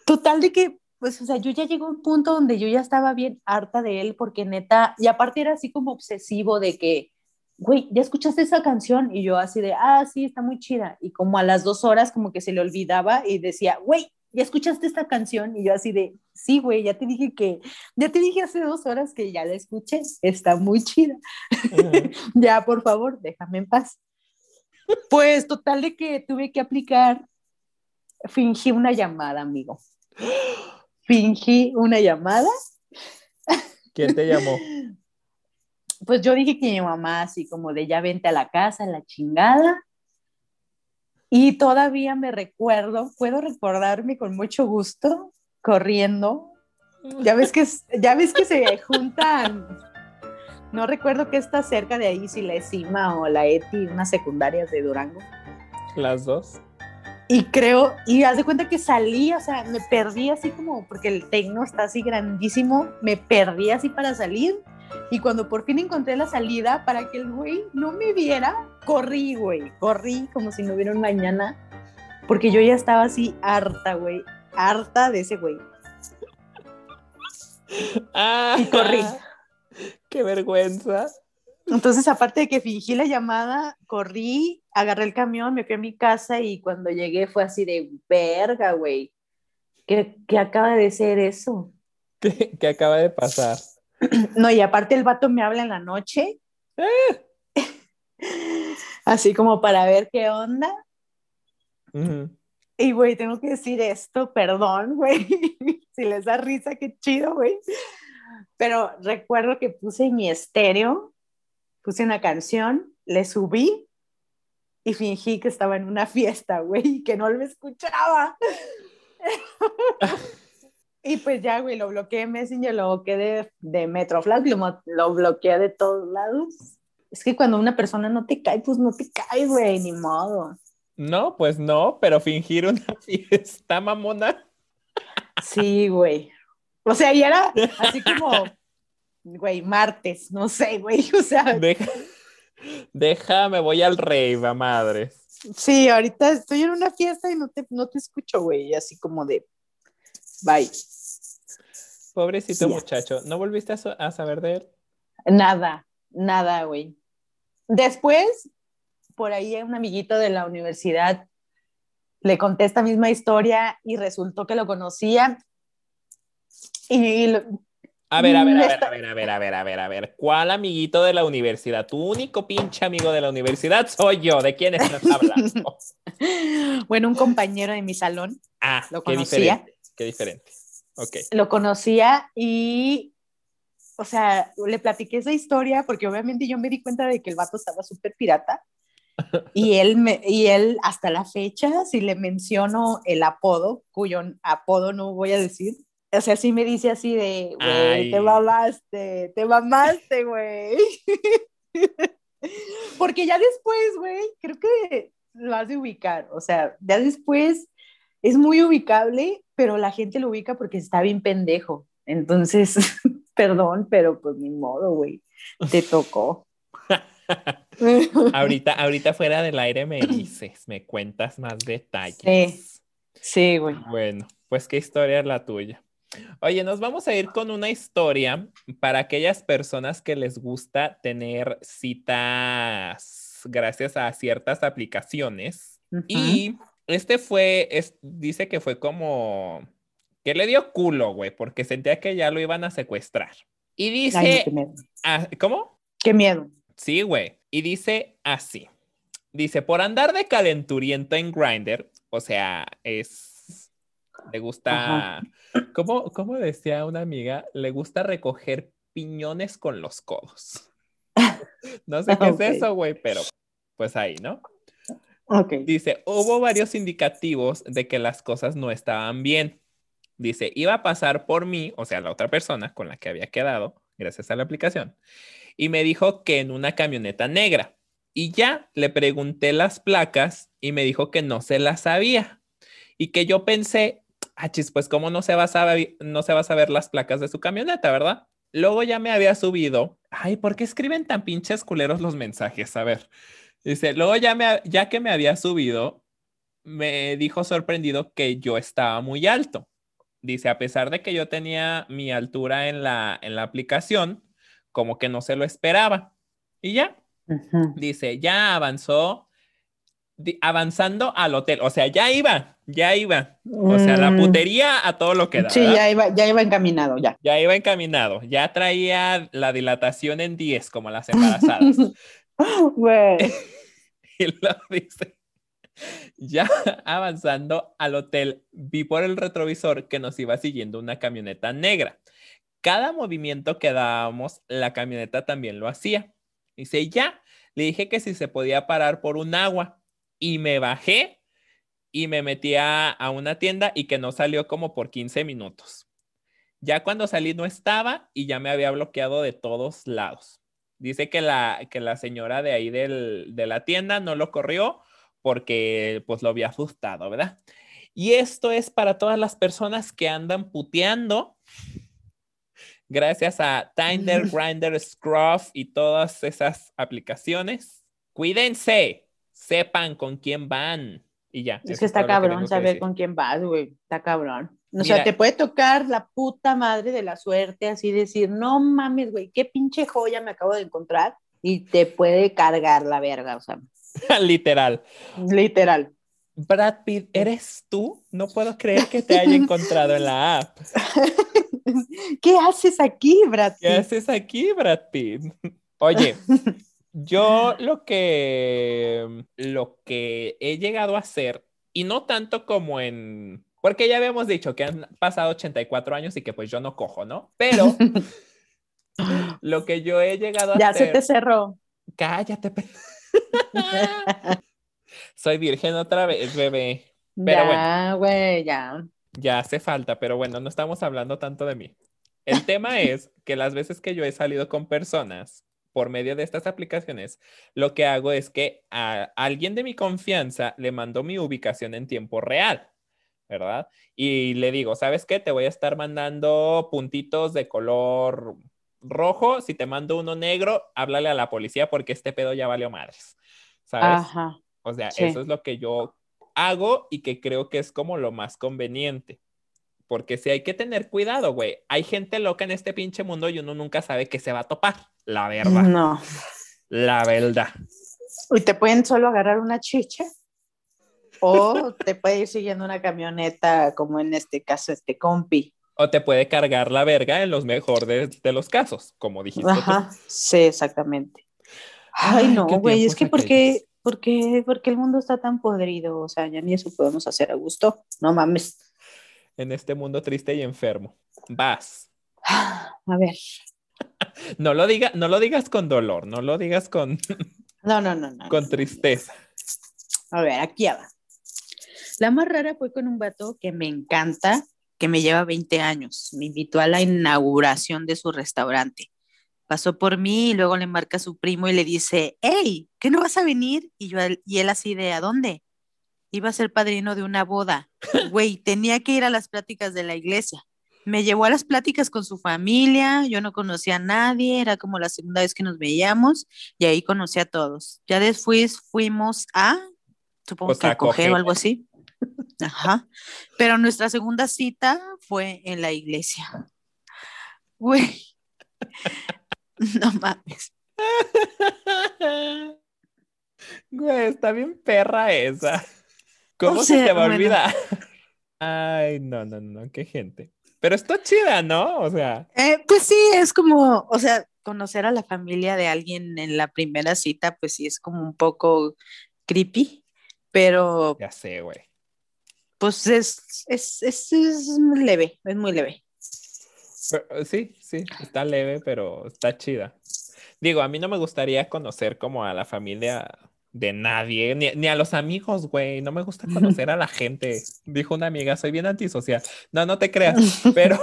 Total de que, pues, o sea, yo ya llegó a un punto donde yo ya estaba bien harta de él porque neta, y aparte era así como obsesivo de que, güey, ¿ya escuchaste esa canción? Y yo así de, ah, sí, está muy chida. Y como a las dos horas como que se le olvidaba y decía, güey, ¿ya escuchaste esta canción? Y yo así de, sí, güey, ya te dije que, ya te dije hace dos horas que ya la escuché, está muy chida. Ujú. ya, por favor, déjame en paz. Pues total de que tuve que aplicar, fingí una llamada, amigo. Fingí una llamada. ¿Quién te llamó? Pues yo dije que mi mamá, así como de ya vente a la casa, la chingada. Y todavía me recuerdo, puedo recordarme con mucho gusto, corriendo. Ya ves que, ya ves que se juntan. No recuerdo que está cerca de ahí, si la ESIMA o la ETI, unas secundarias de Durango. Las dos. Y creo, y haz de cuenta que salí, o sea, me perdí así como, porque el tecno está así grandísimo, me perdí así para salir. Y cuando por fin encontré la salida para que el güey no me viera, corrí, güey, corrí como si no hubiera un mañana, porque yo ya estaba así harta, güey, harta de ese güey. Ah, Y corrí. Qué vergüenza. Entonces, aparte de que fingí la llamada, corrí, agarré el camión, me fui a mi casa y cuando llegué fue así de verga, güey. ¿Qué, qué acaba de ser eso? ¿Qué, qué acaba de pasar? No, y aparte el vato me habla en la noche. Así como para ver qué onda. Y, güey, tengo que decir esto, perdón, güey. si les da risa, qué chido, güey. Pero recuerdo que puse mi estéreo, puse una canción, le subí y fingí que estaba en una fiesta, güey, y que no lo escuchaba. y pues ya, güey, lo bloqueé de Messenger, lo bloqueé de, de Metroflag, lo, lo bloqueé de todos lados. Es que cuando una persona no te cae, pues no te cae, güey, ni modo. No, pues no, pero fingir una fiesta, mamona. Sí, güey. O sea, y era así como, güey, martes, no sé, güey. O sea, Deja, déjame, voy al rave, a madre. sí, ahorita estoy en una fiesta y no te, no te escucho, güey. Así como de, bye. Pobrecito muchacho. ¿No volviste a, so- a saber de él? Nada, nada, güey. Después, por ahí un amiguito de la universidad le conté esta misma historia y resultó que lo conocía. Y lo- A ver, a ver, a ver, a ver, a ver, a ver, a ver, a ver. ¿Cuál amiguito de la universidad? Tu único pinche amigo de la universidad soy yo. ¿De quién estás hablando? bueno, un compañero de mi salón Ah, Lo qué diferente. Qué diferente. Ok. lo conocía y, o sea, le platiqué esa historia porque obviamente yo me di cuenta de que el vato estaba súper pirata Y él, me, y él hasta la fecha, si le menciono el apodo, cuyo apodo no voy a decir, o sea, sí me dice así de, güey, te mamaste, te mamaste, güey. Porque ya después, güey, creo que lo has de ubicar, o sea, ya después es muy ubicable, pero la gente lo ubica porque está bien pendejo. Entonces, perdón, pero pues ni modo, güey, te tocó. ahorita, ahorita fuera del aire me dices, me cuentas más detalles. Sí. Sí, güey. Bueno, pues qué historia es la tuya. Oye, nos vamos a ir con una historia para aquellas personas que les gusta tener citas gracias a ciertas aplicaciones. Y este fue, es- dice que fue como que le dio culo, güey, porque sentía que ya lo iban a secuestrar. Y Ay, dice, qué miedo. ah, ¿cómo? Qué miedo. Sí, güey. Y dice así. Dice, por andar de calenturiento en Grindr, o sea, es, le gusta, ¿cómo, cómo decía una amiga? Le gusta recoger piñones con los codos. No sé qué Ok. es eso, güey, pero pues ahí, ¿no? Ok. Dice, hubo varios indicativos de que las cosas no estaban bien. Dice, iba a pasar por mí, o sea, la otra persona con la que había quedado, gracias a la aplicación, y me dijo que en una camioneta negra. Y ya le pregunté las placas y me dijo que no se las sabía. Y que yo pensé, ah, chis, pues cómo no se va a saber, no se va a saber las placas de su camioneta, ¿verdad? Luego ya me había subido. Ay, ¿por qué escriben tan pinches culeros los mensajes? A ver. Dice, luego ya, me, ya que me había subido, me dijo sorprendido que yo estaba muy alto. Dice, a pesar de que yo tenía mi altura en la, en la aplicación, como que no se lo esperaba. Y ya, dice, ya avanzó, di- avanzando al hotel. O sea, ya iba, ya iba. O sea, la Mm, putería a todo lo que da. Sí, ¿verdad? ya iba, ya iba encaminado, ya. Ya iba encaminado, ya traía la dilatación en 10 como las embarazadas. Güey. dice. Ya avanzando al hotel, vi por el retrovisor que nos iba siguiendo una camioneta negra. Cada movimiento que dábamos, la camioneta también lo hacía. Dice, ya, le dije que si se podía parar por un agua y me bajé y me metí a, a una tienda y que no salió como por 15 minutos. Ya cuando salí no estaba y ya me había bloqueado de todos lados. Dice que la, que la señora de ahí del- de la tienda no lo corrió porque pues lo había asustado, ¿verdad? Y esto es para todas las personas que andan puteando gracias a Tinder, Grindr, Scruff y todas esas aplicaciones. Cuídense, sepan con quién van y ya. Es que está cabrón que saber con quién vas, güey. Está cabrón. O Mira. sea, te puede tocar la puta madre de la suerte, así decir, no mames, güey, qué pinche joya me acabo de encontrar. Y te puede cargar la verga, o sea, Literal. literal. Brad Pitt, ¿eres tú? No puedo creer que te haya encontrado en la app. ¿Qué haces aquí, Brad? ¿Qué Pitt? haces aquí, Brad Pitt? Oye, yo lo que, lo que he llegado a hacer, y no tanto como en, porque ya habíamos dicho que han pasado 84 años y que pues yo no cojo, ¿no? Pero lo que yo he llegado a ya se hacer, te cerró. cállate. Soy virgen otra vez, bebé. Pero ya, güey, ya. Ya hace falta, pero bueno, no estamos hablando tanto de mí. El tema es que las veces que yo he salido con personas por medio de estas aplicaciones, lo que hago es que a alguien de mi confianza le mando mi ubicación en tiempo real, ¿verdad? Y le digo, ¿sabes qué? Te voy a estar mandando puntitos de color rojo. Si te mando uno negro, háblale a la policía porque este pedo ya valió madres, ¿sabes? Ajá. O sea, Sí. eso es lo que yo hago y que creo que es como lo más conveniente. Porque si hay que tener cuidado, güey. Hay gente loca en este pinche mundo y uno nunca sabe qué se va a topar. La verdad. No. La verdad. Y te pueden solo agarrar una chicha o te puede ir siguiendo una camioneta, como en este caso, este compi. O te puede cargar la verga en los mejores de los casos, como dijiste Ajá, sí, exactamente. Ay, Ay, no, güey, es que ¿por qué, aquellos. por, qué, por qué el mundo está tan podrido? O sea, ya ni eso podemos hacer a gusto. No mames. En este mundo triste y enfermo. Vas. A ver. No lo, diga, no lo digas con dolor, no lo digas con... No, no, no, no. con tristeza. A ver, aquí va. La más rara fue con un vato que me encanta, que me lleva 20 años. Me invitó a la inauguración de su restaurante. Pasó por mí y luego le marca a su primo y le dice, hey, ¿qué no vas a venir? Y, yo, y él así de, ¿a dónde? Iba a ser padrino de una boda. Güey, tenía que ir a las pláticas de la iglesia. Me llevó a las pláticas con su familia, yo no conocía a nadie, era como la segunda vez que nos veíamos y ahí conocí a todos. Ya después fuimos a, supongo Pues que a coger. o algo así. Ajá. Pero nuestra segunda cita fue en la iglesia. Güey. No mames. Güey, está bien perra esa. ¿Cómo O se te va a bueno. olvidar? Ay, no, no, no, qué gente. Pero está chida, ¿no? O sea, Eh, pues sí, es como, o sea, conocer a la familia de alguien en la primera cita, pues sí es como un poco creepy, pero ya sé, güey. Pues es, es, es, es muy leve, es muy leve. Pero, sí, sí, está leve, pero está chida. Digo, a mí no me gustaría conocer como a la familia de nadie, ni, ni a los amigos, güey. No me gusta conocer a la gente. Dijo una amiga, soy bien antisocial. No, no te creas, pero,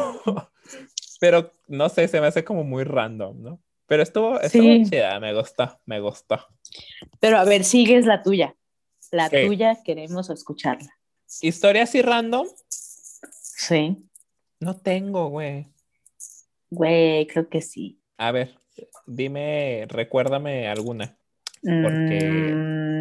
pero no sé, se me hace como muy random, ¿no? Pero estuvo, estuvo Sí. chida, me gustó, me gustó. Pero a ver, sigues la tuya. La Sí. tuya queremos escucharla. Historias así random, Sí. no tengo, güey. Güey, creo que sí. A ver, dime, recuérdame alguna. Porque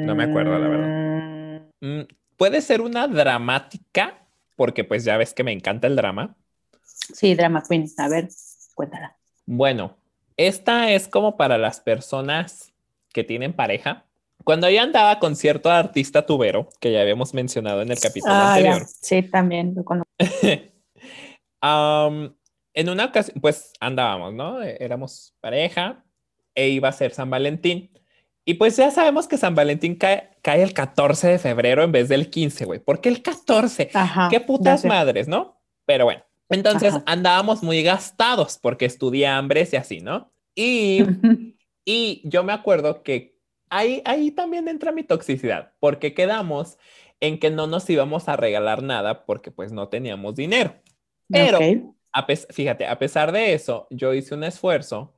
no me acuerdo, la verdad. Mm, puede ser una dramática, porque pues ya ves que me encanta el drama. Sí, Drama Queen. A ver, cuéntala. Bueno, esta es como para las personas que tienen pareja. Cuando yo andaba con cierto artista tubero, que ya habíamos mencionado en el capítulo Ah, ya. anterior, Sí, también lo conozco. am, en una ocasión, pues andábamos, ¿no? Eh, Éramos pareja e iba a ser San Valentín. Y pues ya sabemos que San Valentín cae, cae el 14 de febrero en vez del 15, güey. ¿Por qué el 14? Ajá. Qué ya putas madres, ¿no? Pero bueno, entonces Ajá. andábamos muy gastados porque estudié hambres y así, ¿no? Y, y yo me acuerdo que ahí, ahí también entra mi toxicidad, porque quedamos en que no nos íbamos a regalar nada porque pues no teníamos dinero. Pero, a fíjate, a pesar de eso, yo hice un esfuerzo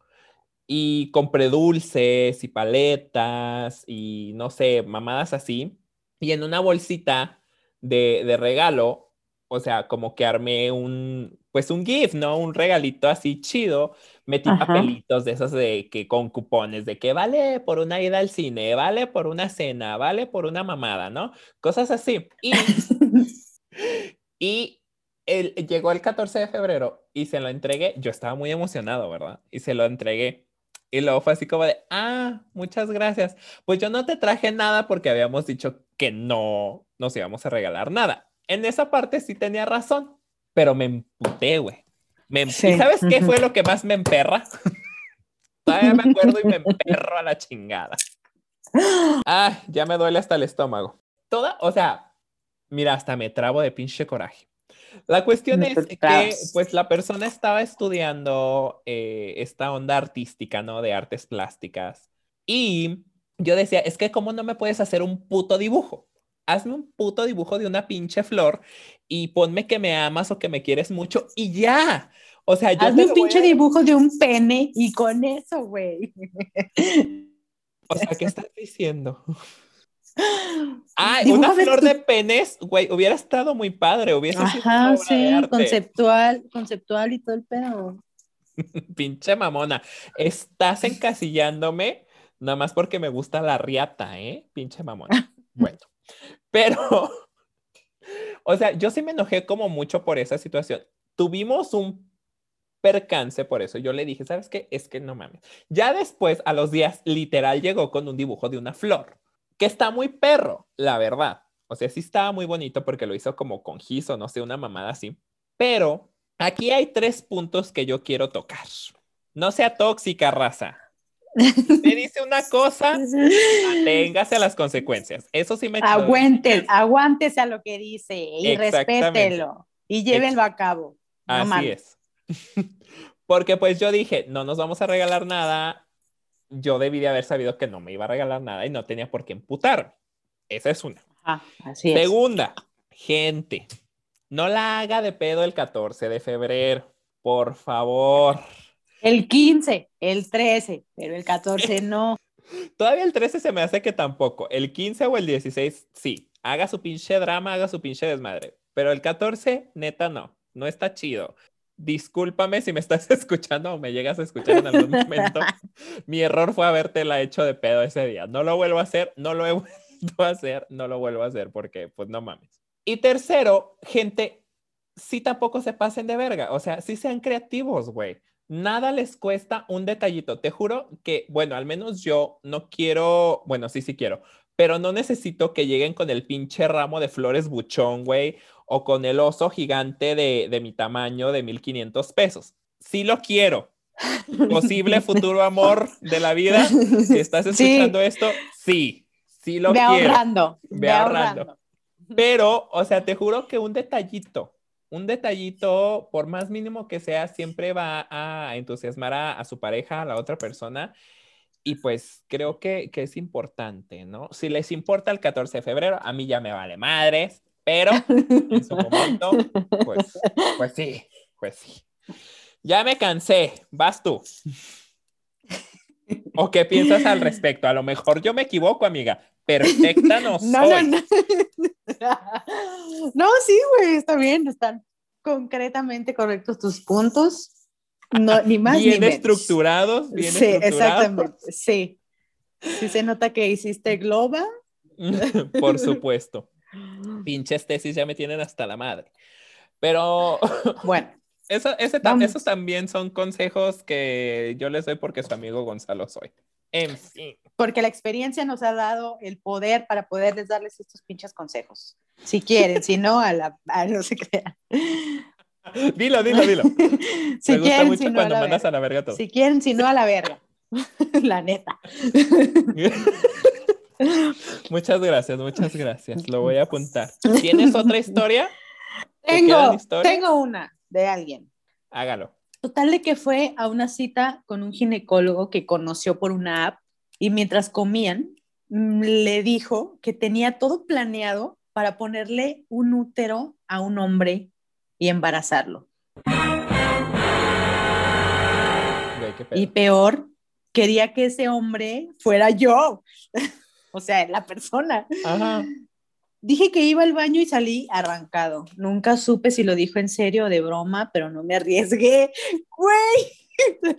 y compré dulces y paletas y no sé, mamadas así. Y en una bolsita de, de regalo, o sea, como que armé un, pues un gift, ¿no? Un regalito así chido. Metí Ajá. papelitos de esos de que con cupones de que vale por una ida al cine, vale por una cena, vale por una mamada, ¿no? Cosas así. Y y él llegó el 14 de febrero y se lo entregué. Yo estaba muy emocionado, ¿verdad? Y se lo entregué. Y luego fue así como de, ah, muchas gracias. Pues yo no te traje nada porque habíamos dicho que no nos íbamos a regalar nada. En esa parte sí tenía razón, pero me emputé, güey. Me em- Sí, ¿Y sabes qué fue lo que más me emperra? Todavía me acuerdo y me emperro a la chingada. Ah, ya me duele hasta el estómago. Toda, o sea, mira, hasta me trabo de pinche coraje. La cuestión Me es que, pues, la persona estaba estudiando eh, esta onda artística, ¿no? De artes plásticas. Y yo decía, es que, ¿cómo no me puedes hacer un puto dibujo? Hazme un puto dibujo de una pinche flor y ponme que me amas o que me quieres mucho y ya. O sea, yo Hazme un pinche a- dibujo de un pene y con eso, güey. O sea, ¿qué estás diciendo? Ah, una flor tu- de penes, güey, hubiera estado muy padre, hubiese sido una Ajá, obra de sí, arte. conceptual, conceptual y todo el pedo. Pinche mamona, estás encasillándome nada más porque me gusta la riata, ¿eh? Pinche mamona. Bueno, pero, o sea, yo sí me enojé como mucho por esa situación. Tuvimos un percance por eso. Yo le dije, ¿sabes qué? Es que no mames. Ya después, a los días, literal llegó con un dibujo de una flor, que está muy perro, la verdad. O sea, sí estaba muy bonito porque lo hizo como con gis o no sé, una mamada así. Pero aquí hay tres puntos que yo quiero tocar. No sea tóxica, raza. Me dice una cosa, aténgase a las consecuencias. Eso sí me Aguante, aguántese a lo que dice y respételo y llévenlo a cabo. No Así es. Porque pues yo dije, no nos vamos a regalar nada. yo debí de haber sabido que no me iba a regalar nada y no tenía por qué emputarme. Esa es una. Ah, así es. Segunda, gente, no la haga de pedo el 14 de febrero, por favor. El 15, el 13, pero el 14 no. Todavía el 13 se me hace que tampoco. El 15 o el 16, sí. Haga su pinche drama, haga su pinche desmadre. Pero el 14, neta, no. No está chido. Discúlpame si me estás escuchando o me llegas a escuchar en algún momento. Mi error fue habértela hecho de pedo ese día. No lo vuelvo a hacer, no lo he vuelto a hacer, no lo vuelvo a hacer porque, pues, no mames. Y tercero, gente, sí tampoco se pasen de verga. O sea, sí sean creativos, güey. Nada les cuesta un detallito. Te juro que, bueno, al menos yo no quiero, bueno, sí, sí quiero, pero no necesito que lleguen con el pinche ramo de flores buchón, güey, o con el oso gigante de, de mi tamaño de 1500 pesos. Sí lo quiero. Posible futuro amor de la vida. Si estás escuchando esto, sí, sí lo Ve quiero. ahorrando. Ve Ve ahorrando. ahorrando. Pero, o sea, te juro que un detallito, un detallito, por más mínimo que sea, siempre va a entusiasmar a, su pareja, a la otra persona. Y pues creo que, que es importante, ¿no? Si les importa el 14 de febrero, a mí ya me vale madres, pero en su momento, pues, pues sí, pues sí. Ya me cansé, vas tú. ¿O qué piensas al respecto? A lo mejor yo me equivoco, amiga. Perfecta no soy. No, no, no. No, sí, güey, está bien, están concretamente correctos tus puntos. No, ni más bien ni menos. estructurados, bien sí, estructurados. exactamente, sí. Sí se nota que hiciste globa. Por supuesto. Pinches tesis ya me tienen hasta la madre. Pero Bueno, eso, ese esos también son consejos que yo les doy porque su amigo Gonzalo soy. En fin. porque la experiencia nos ha dado el poder para poderles darles estos pinches consejos. Si quieren, si no, a la a no se crean. Dilo, dilo, dilo. Si me gusta quieren, mucho si no, a cuando la mandas verga. a la verga todo. Si quieren, si no, a la verga. La neta. muchas gracias, muchas gracias. Lo voy a apuntar. ¿Tienes otra historia? ¿Te Tengo, historias? tengo una de alguien. Hágalo. Total de que fue a una cita con un ginecólogo que conoció por una app y mientras comían mm, le dijo que tenía todo planeado para ponerle un útero a un hombre y embarazarlo. Y peor, quería que ese hombre fuera yo, o sea, la persona. Ajá. Dije que iba al baño y salí arrancado. Nunca supe si lo dijo en serio o de broma, pero no me arriesgué. Güey,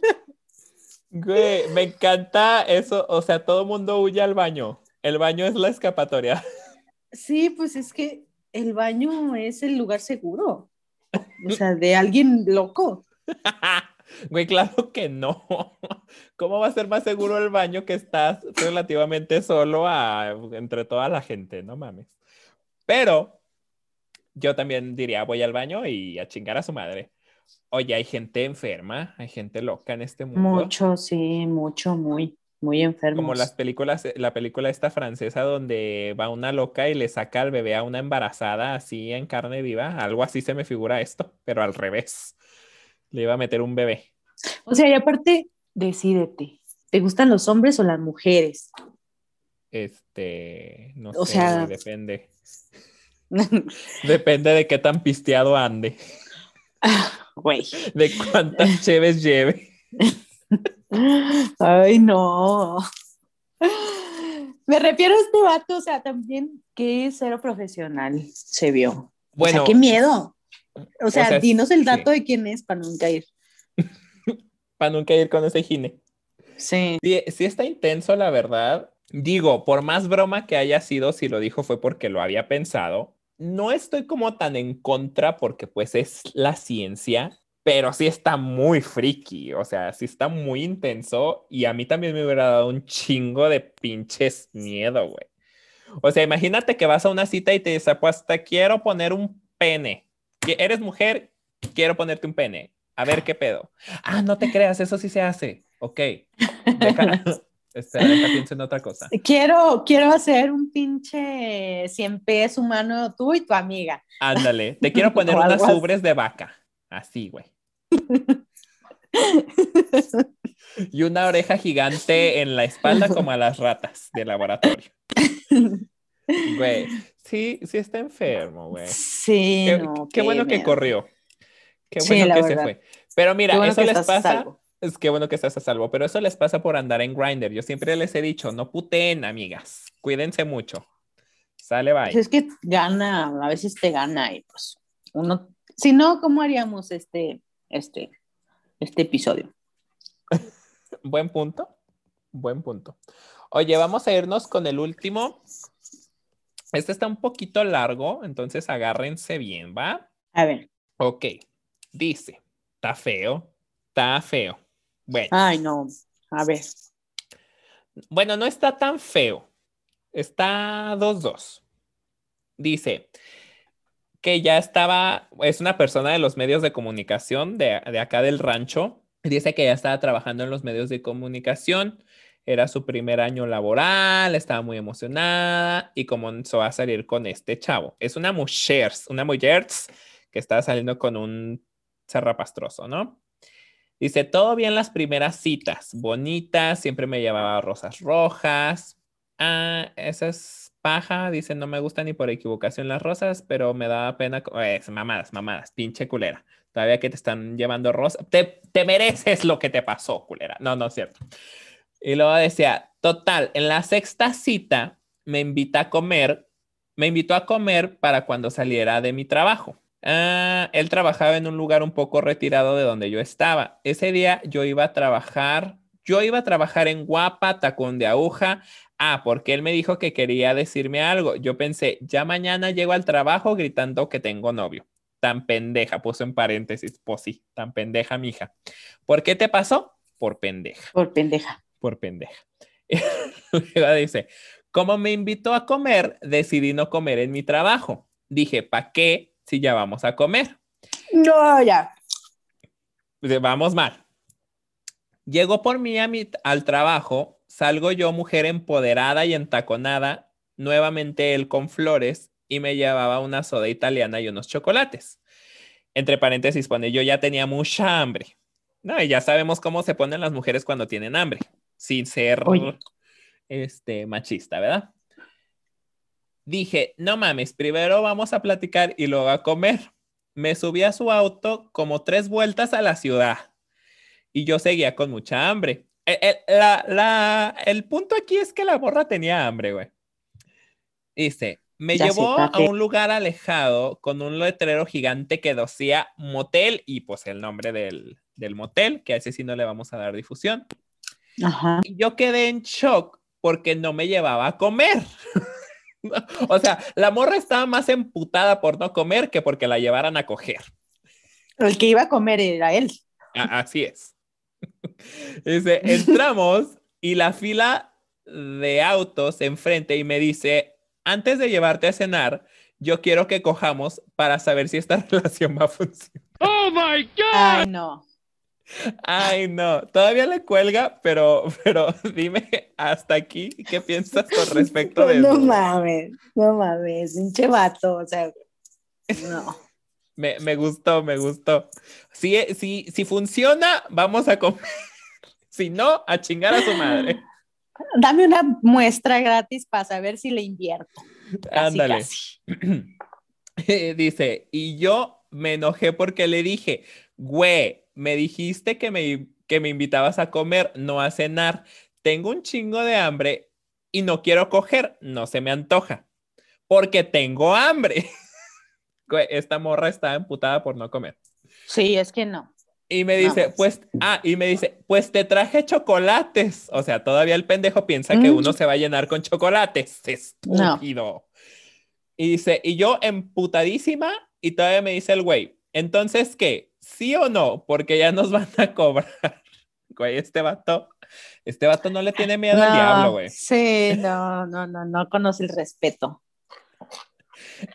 Güey, me encanta eso. O sea, todo mundo huye al baño. El baño es la escapatoria. Sí, pues es que el baño es el lugar seguro. O sea, de alguien loco. Güey, claro que no. ¿Cómo va a ser más seguro el baño que estás relativamente solo a- entre toda la gente? No mames. Pero yo también diría, voy al baño y a chingar a su madre. Oye, hay gente enferma, hay gente loca en este mundo. Mucho, sí, mucho, muy, muy enfermo. Como las películas, la película esta francesa donde va una loca y le saca al bebé a una embarazada así en carne viva. Algo así se me figura esto, pero al revés. Le iba a meter un bebé. O sea, y aparte, decídete. ¿Te gustan los hombres o las mujeres? Este, no O sé, sea- depende. Depende de qué tan pisteado ande, Güey. de cuántas cheves lleve. Ay, no. Me refiero a este vato, o sea, también que cero profesional se vio. o Bueno, sea, qué miedo. O sea, sea, dinos el sí. dato de quién es para nunca ir. para nunca ir con ese gine. Sí. Sí, sí está intenso, la verdad. Digo, por más broma que haya sido, si lo dijo fue porque lo había pensado. No estoy como tan en contra porque pues es la ciencia, pero sí está muy friki, o sea, sí está muy intenso y a mí también me hubiera dado un chingo de pinches miedo, güey. O sea, imagínate que vas a una cita y te dice, pues te quiero poner un pene. Que Eres mujer, quiero ponerte un pene. A ver qué pedo. Ah, no te creas, eso sí se hace. Ok. Deja, espera, deja pienso en otra cosa. Quiero, quiero hacer un pinche 100 pies humano tú y tu amiga. Ándale, te quiero poner unas ubres de vaca. Así, güey. Y una oreja gigante en la espalda como a las ratas de laboratorio. Güey, sí, sí está enfermo, güey. Sí, Qué, no, qué bueno que corrió. Qué bueno que se fue. Pero mira, bueno eso les pasa. salvo. Es que bueno que estás a salvo, pero eso les pasa por andar en Grinder. Yo siempre les he dicho, no puteen, amigas. Cuídense mucho. Sale, bye. Pues es que gana, a veces te gana y pues uno, si no, ¿cómo haríamos este, este, este episodio? Buen punto. Buen punto. Oye, vamos a irnos con el último. Este está un poquito largo, entonces agárrense bien, ¿va? A ver, Ok. Dice, está feo, está feo. Bueno, ay no, a ver, bueno, no está tan feo. Está 2-2. Dice que ya estaba, es una persona de los medios de comunicación de, de acá del rancho. Dice que ya estaba trabajando en los medios de comunicación. Era su primer año laboral, estaba muy emocionada y comenzó a salir con este chavo. Es una mujer, una mujer que estaba saliendo con un zarrapastroso, ¿no? Dice, todo bien las primeras citas, bonitas, siempre me llevaba rosas rojas. Ah, esa es paja, dice, no me gustan ni por equivocación las rosas, pero me daba pena. Eh, mamadas, mamadas, pinche culera. Todavía que te están llevando rosas, te, te mereces lo que te pasó, culera. No, no es cierto. Y luego decía, total, en la sexta cita me invita a comer, me invitó a comer para cuando saliera de mi trabajo. Ah, él trabajaba en un lugar un poco retirado de donde yo estaba. Ese día yo iba a trabajar, yo iba a trabajar en Guapa, tacón de aguja. Ah, porque él me dijo que quería decirme algo. Yo pensé, ya mañana llego al trabajo gritando que tengo novio. Tan pendeja, puso en paréntesis, pues sí, tan pendeja, mija. ¿Por qué te pasó? Por pendeja por pendeja. por pendeja. Luego dice, como me invitó a comer, decidí no comer en mi trabajo. Dije, ¿para qué si ya vamos a comer? No, ya. Vamos mal. Llegó por mí a mi- al trabajo, salgo yo mujer empoderada y entaconada, nuevamente él con flores y me llevaba una soda italiana y unos chocolates. Entre paréntesis pone, yo ya tenía mucha hambre. No, y ya sabemos cómo se ponen las mujeres cuando tienen hambre, sin ser Oye. este, machista, ¿verdad? Dije, no mames, primero vamos a platicar y luego a comer. Me subí a su auto como tres vueltas a la ciudad y yo seguía con mucha hambre. El, el- la- la- el punto aquí es que la borra tenía hambre, güey. Dice, me Ya llevó a un lugar alejado con un letrero gigante que decía motel y pues el nombre del, del motel, que a ese sí no le vamos a dar difusión. Ajá. Y yo quedé en shock porque no me llevaba a comer. o sea, la morra estaba más emputada por no comer que porque la llevaran a coger. El que iba a comer era él. Así es. Dice, entramos y la fila de autos enfrente y me dice, antes de llevarte a cenar, yo quiero que cojamos para saber si esta relación va a funcionar. Ay, no. Ay, no, todavía le cuelga, pero, pero dime hasta aquí, ¿qué piensas con respecto de no eso? mames, no mames, pinche vato, o sea, no. Me, me gustó, me gustó. Si, si, si funciona, vamos a comer. Si no, a chingar a su madre. Dame una muestra gratis para saber si le invierto. Ándale. casi. Dice, y yo me enojé porque le dije, güey, me dijiste que me, que me invitabas a comer, no a cenar. Tengo un chingo de hambre y no quiero coger, no se me antoja, porque tengo hambre. Esta morra está emputada por no comer. Sí, es que no. Y me dice, No. pues, ah, y me dice, pues te traje chocolates. O sea, todavía el pendejo piensa que Mm. uno se va a llenar con chocolates. No. Estúpido. Y dice, y yo emputadísima, y todavía me dice el güey, entonces, ¿qué? ¿Sí o no? Porque ya nos van a cobrar. Güey, este vato, este vato no le tiene miedo al diablo, güey. Sí, no, no, no, no conoce el respeto.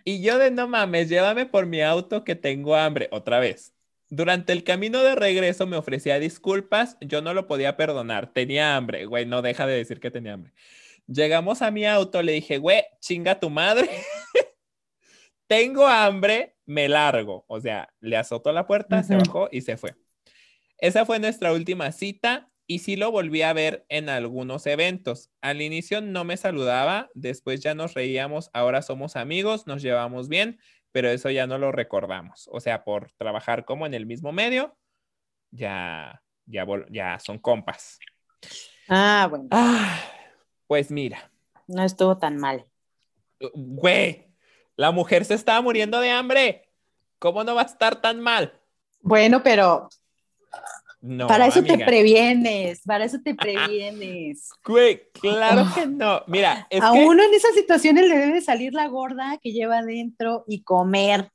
Y yo de no mames, llévame por mi auto que tengo hambre, otra vez. Durante el camino de regreso me ofrecía disculpas, yo no lo podía perdonar, tenía hambre, güey, no deja de decir que tenía hambre. Llegamos a mi auto, le dije, güey, chinga tu madre, tengo hambre, me largo. O sea, le azotó la puerta, se bajó y se fue. esa fue nuestra última cita y sí lo volví a ver en algunos eventos. Al inicio no me saludaba, después ya nos reíamos, ahora somos amigos, nos llevamos bien, pero eso ya no lo recordamos. O sea, por trabajar como en el mismo medio, ya, ya, vol- ya son compas. Ah, bueno, Ah, pues mira, no estuvo tan mal. güey, la mujer se estaba muriendo de hambre. ¿Cómo no va a estar tan mal? Bueno, pero No, para eso te previenes, para eso te previenes. Güey, claro que no. Mira, es A que uno en esas situaciones le debe salir la gorda que lleva adentro y comer.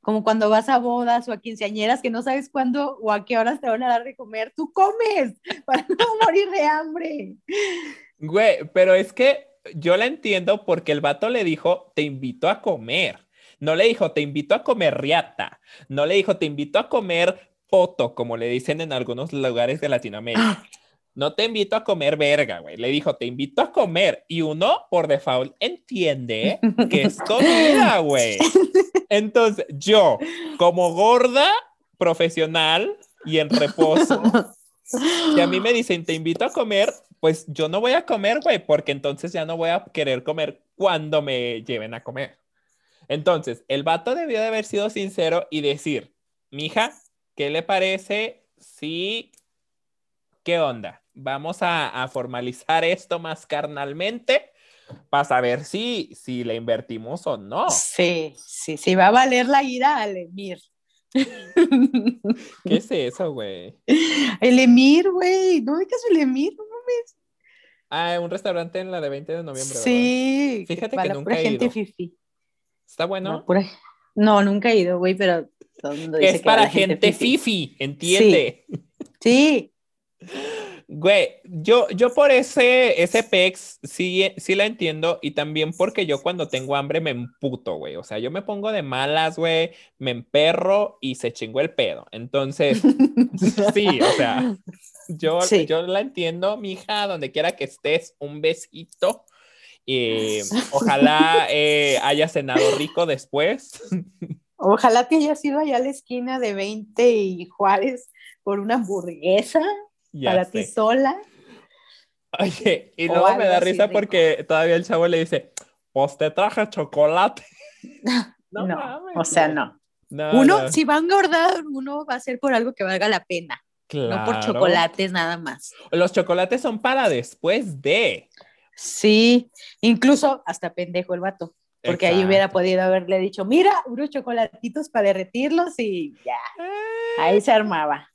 Como cuando vas a bodas o a quinceañeras que no sabes cuándo o a qué horas te van a dar de comer, tú comes para no morir de hambre. Güey, pero es que yo la entiendo porque el vato le dijo, te invito a comer. No le dijo, te invito a comer riata. No le dijo, te invito a comer poto, como le dicen en algunos lugares de Latinoamérica. No te invito a comer verga, güey. Le dijo, te invito a comer. Y uno, por default, entiende que es comida, güey. Entonces, yo, como gorda, profesional y en reposo, si a mí me dicen, te invito a comer, pues yo no voy a comer, güey, porque entonces ya no voy a querer comer cuando me lleven a comer. Entonces, el vato debió de haber sido sincero y decir, mija, ¿qué le parece si... ¿Qué onda? Vamos a, a formalizar esto más carnalmente para saber si, si le invertimos o no. Sí, sí, sí, va a valer la ida al Emir. ¿Qué es eso, güey? El Emir, güey, ¿no ubicas el Emir? No mames. Ah, un restaurante en la de 20 de noviembre, ¿verdad? Sí, Fíjate para que nunca pura he gente ido. fifi. Está bueno. No, pura- no, nunca he ido, güey, pero todo el mundo dice es que para gente fifi. fifi, ¿entiende? Sí, Güey, yo, yo por ese, ese pex sí, sí la entiendo y también porque yo cuando tengo hambre me emputo, güey. O sea, yo me pongo de malas, güey, me emperro y se chingó el pedo. Entonces, sí, o sea, yo, Sí. yo la entiendo, mija, donde quiera que estés, un besito. Eh, ojalá eh, haya cenado rico después. Ojalá que hayas ido allá a la esquina de 20 y Juárez por una hamburguesa Ya para sé. ti sola. Oye, y luego me da risa rico. porque todavía el chavo le dice, pues te traje chocolate. No, mames, o sea, no. No, Uno, no. si va a engordar, uno va a ser por algo que valga la pena, no por Claro. chocolates nada más. Los chocolates son para después de. Sí, incluso hasta pendejo el vato, porque ahí hubiera podido haberle dicho, mira, unos chocolatitos para derretirlos y ya, ahí se armaba.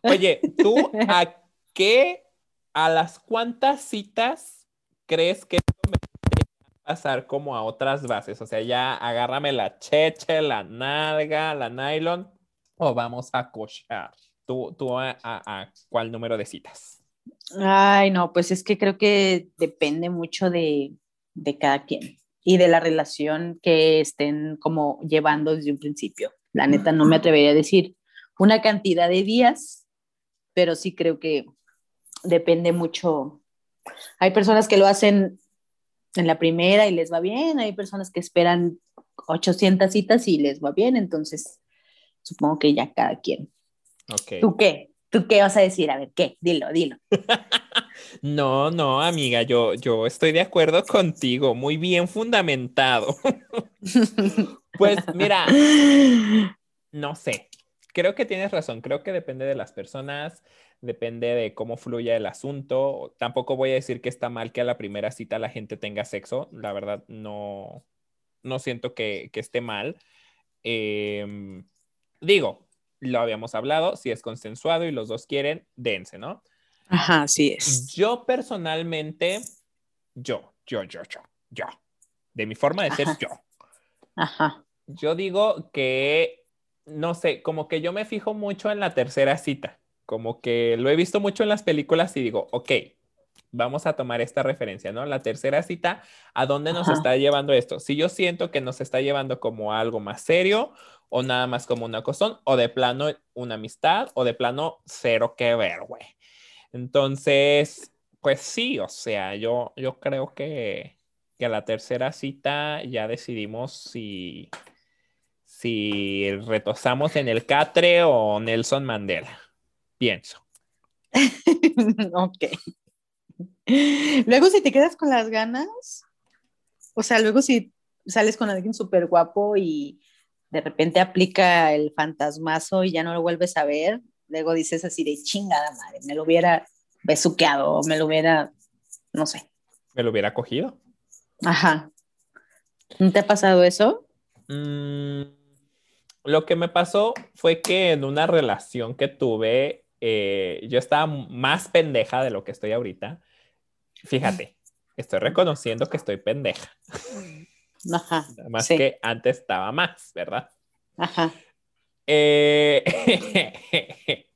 Oye, ¿tú a qué, a las cuántas citas crees que esto me pasar como a otras bases? O sea, ya agárrame la cheche, la nalga, la nylon, o vamos a cochar. ¿Tú, tú a, a- a cuál número de citas? Ay, no, pues es que creo que depende mucho de, de cada quien y de la relación que estén como llevando desde un principio. La neta, no me atrevería a decir una cantidad de días, pero sí creo que depende mucho. Hay personas que lo hacen en la primera y les va bien, hay personas que esperan 800 citas y les va bien, entonces supongo que ya cada quien. Ok. ¿Tú qué? ¿Tú qué vas a decir? A ver, ¿qué? Dilo, dilo. No, no, amiga, yo, yo estoy de acuerdo contigo, muy bien fundamentado. Pues mira, no sé, creo que tienes razón, creo que depende de las personas, depende de cómo fluya el asunto. Tampoco voy a decir que está mal que a la primera cita la gente tenga sexo, la verdad no, no siento que, que esté mal. Em, digo, lo habíamos hablado, si es consensuado y los dos quieren, dense, ¿no? Ajá, así es. Yo personalmente, yo, yo, yo, yo, yo, de mi forma de ser yo, Ajá. yo digo que, no sé, como que yo me fijo mucho en la tercera cita, como que lo he visto mucho en las películas y digo, ok, vamos a tomar esta referencia, ¿no? La tercera cita, ¿a dónde nos Ajá. está llevando esto? Si yo siento que nos está llevando como algo más serio o nada más como una cosón o de plano una amistad o de plano cero que ver, güey. Entonces, pues sí, o sea, yo, yo creo que, que a la tercera cita ya decidimos si, si retosamos en el Catre o Nelson Mandela. Pienso. ok. Luego, si te quedas con las ganas, o sea, luego si sales con alguien súper guapo y de repente aplica el fantasmazo y ya no lo vuelves a ver, luego dices así de chingada madre, me lo hubiera besuqueado, o me lo hubiera, no sé. Me lo hubiera cogido. Ajá. ¿No te ha pasado eso? Mm, lo que me pasó fue que en una relación que tuve, eh, yo estaba más pendeja de lo que estoy ahorita. Fíjate, estoy reconociendo que estoy pendeja. Ajá. Más sí. que antes estaba más, ¿verdad? Ajá. Eh,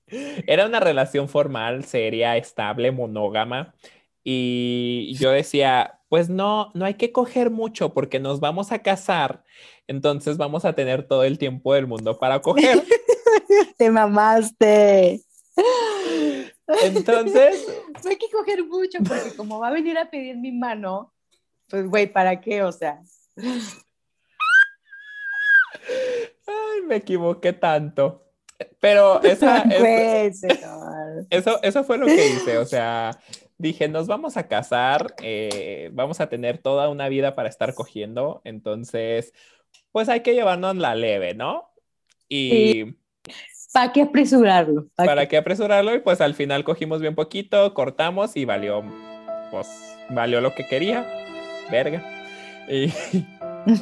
era una relación formal, seria, estable, monógama. Y yo decía, pues no, no hay que coger mucho porque nos vamos a casar. Entonces vamos a tener todo el tiempo del mundo para coger. Te mamaste. Entonces. No hay que coger mucho porque como va a venir a pedir mi mano, pues güey, ¿para qué? O sea. Ay, me equivoqué tanto. Pero esa, eso, eso, eso, fue lo que hice. O sea, dije, nos vamos a casar, eh, vamos a tener toda una vida para estar cogiendo. Entonces, pues hay que llevarnos la leve, ¿no? Y. Sí. ¿Para qué apresurarlo? ¿Para, ¿Para qué? qué apresurarlo? Y pues al final cogimos bien poquito, cortamos y valió, pues, valió lo que quería. Verga. Y eso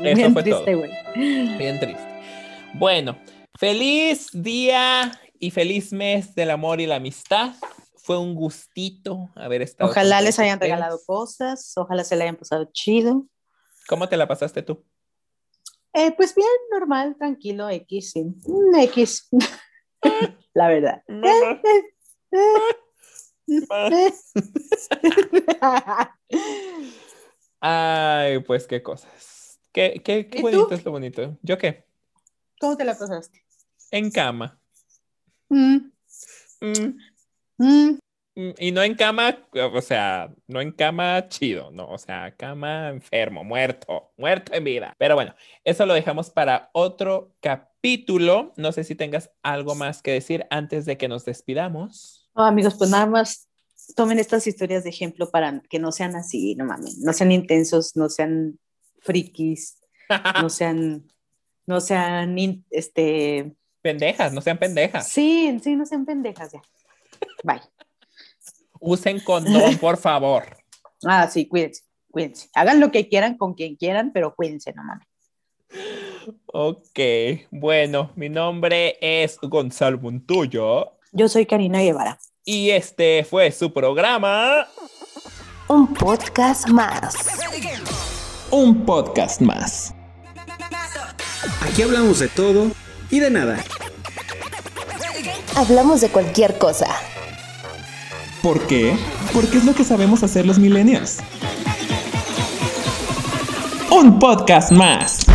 Bien fue triste, todo. Bien triste. Bueno, feliz día y feliz mes del amor y la amistad. Fue un gustito haber estado. Ojalá les hayan ustedes. regalado cosas, ojalá se le hayan pasado chido. ¿Cómo te la pasaste tú? Eh, pues bien, normal, tranquilo, X, sí. X. la verdad. Ay, pues qué cosas. Qué, qué, qué bonito tú? es lo bonito. ¿Yo qué? ¿Cómo te la pasaste? En cama. Mm. Mm. Mm. Y no en cama, o sea, no en cama chido, no, o sea, cama enfermo, muerto, muerto en vida. Pero bueno, eso lo dejamos para otro capítulo. No sé si tengas algo más que decir antes de que nos despidamos. Oh, amigos, pues nada más tomen estas historias de ejemplo para que no sean así, no mames, no sean intensos, no sean frikis, no sean, no sean, este... Pendejas, no sean pendejas. Sí, sí, no sean pendejas ya. Bye. Usen condón, por favor. Ah, sí, cuídense, cuídense. Hagan lo que quieran con quien quieran, pero cuídense, no mames. Ok, bueno, mi nombre es Gonzalo Montoyo. Yo soy Karina Guevara. Y este fue su programa. Un podcast más. Un podcast más. Aquí hablamos de todo y de nada. Hablamos de cualquier cosa. ¿Por qué? Porque es lo que sabemos hacer los millennials. Un podcast más.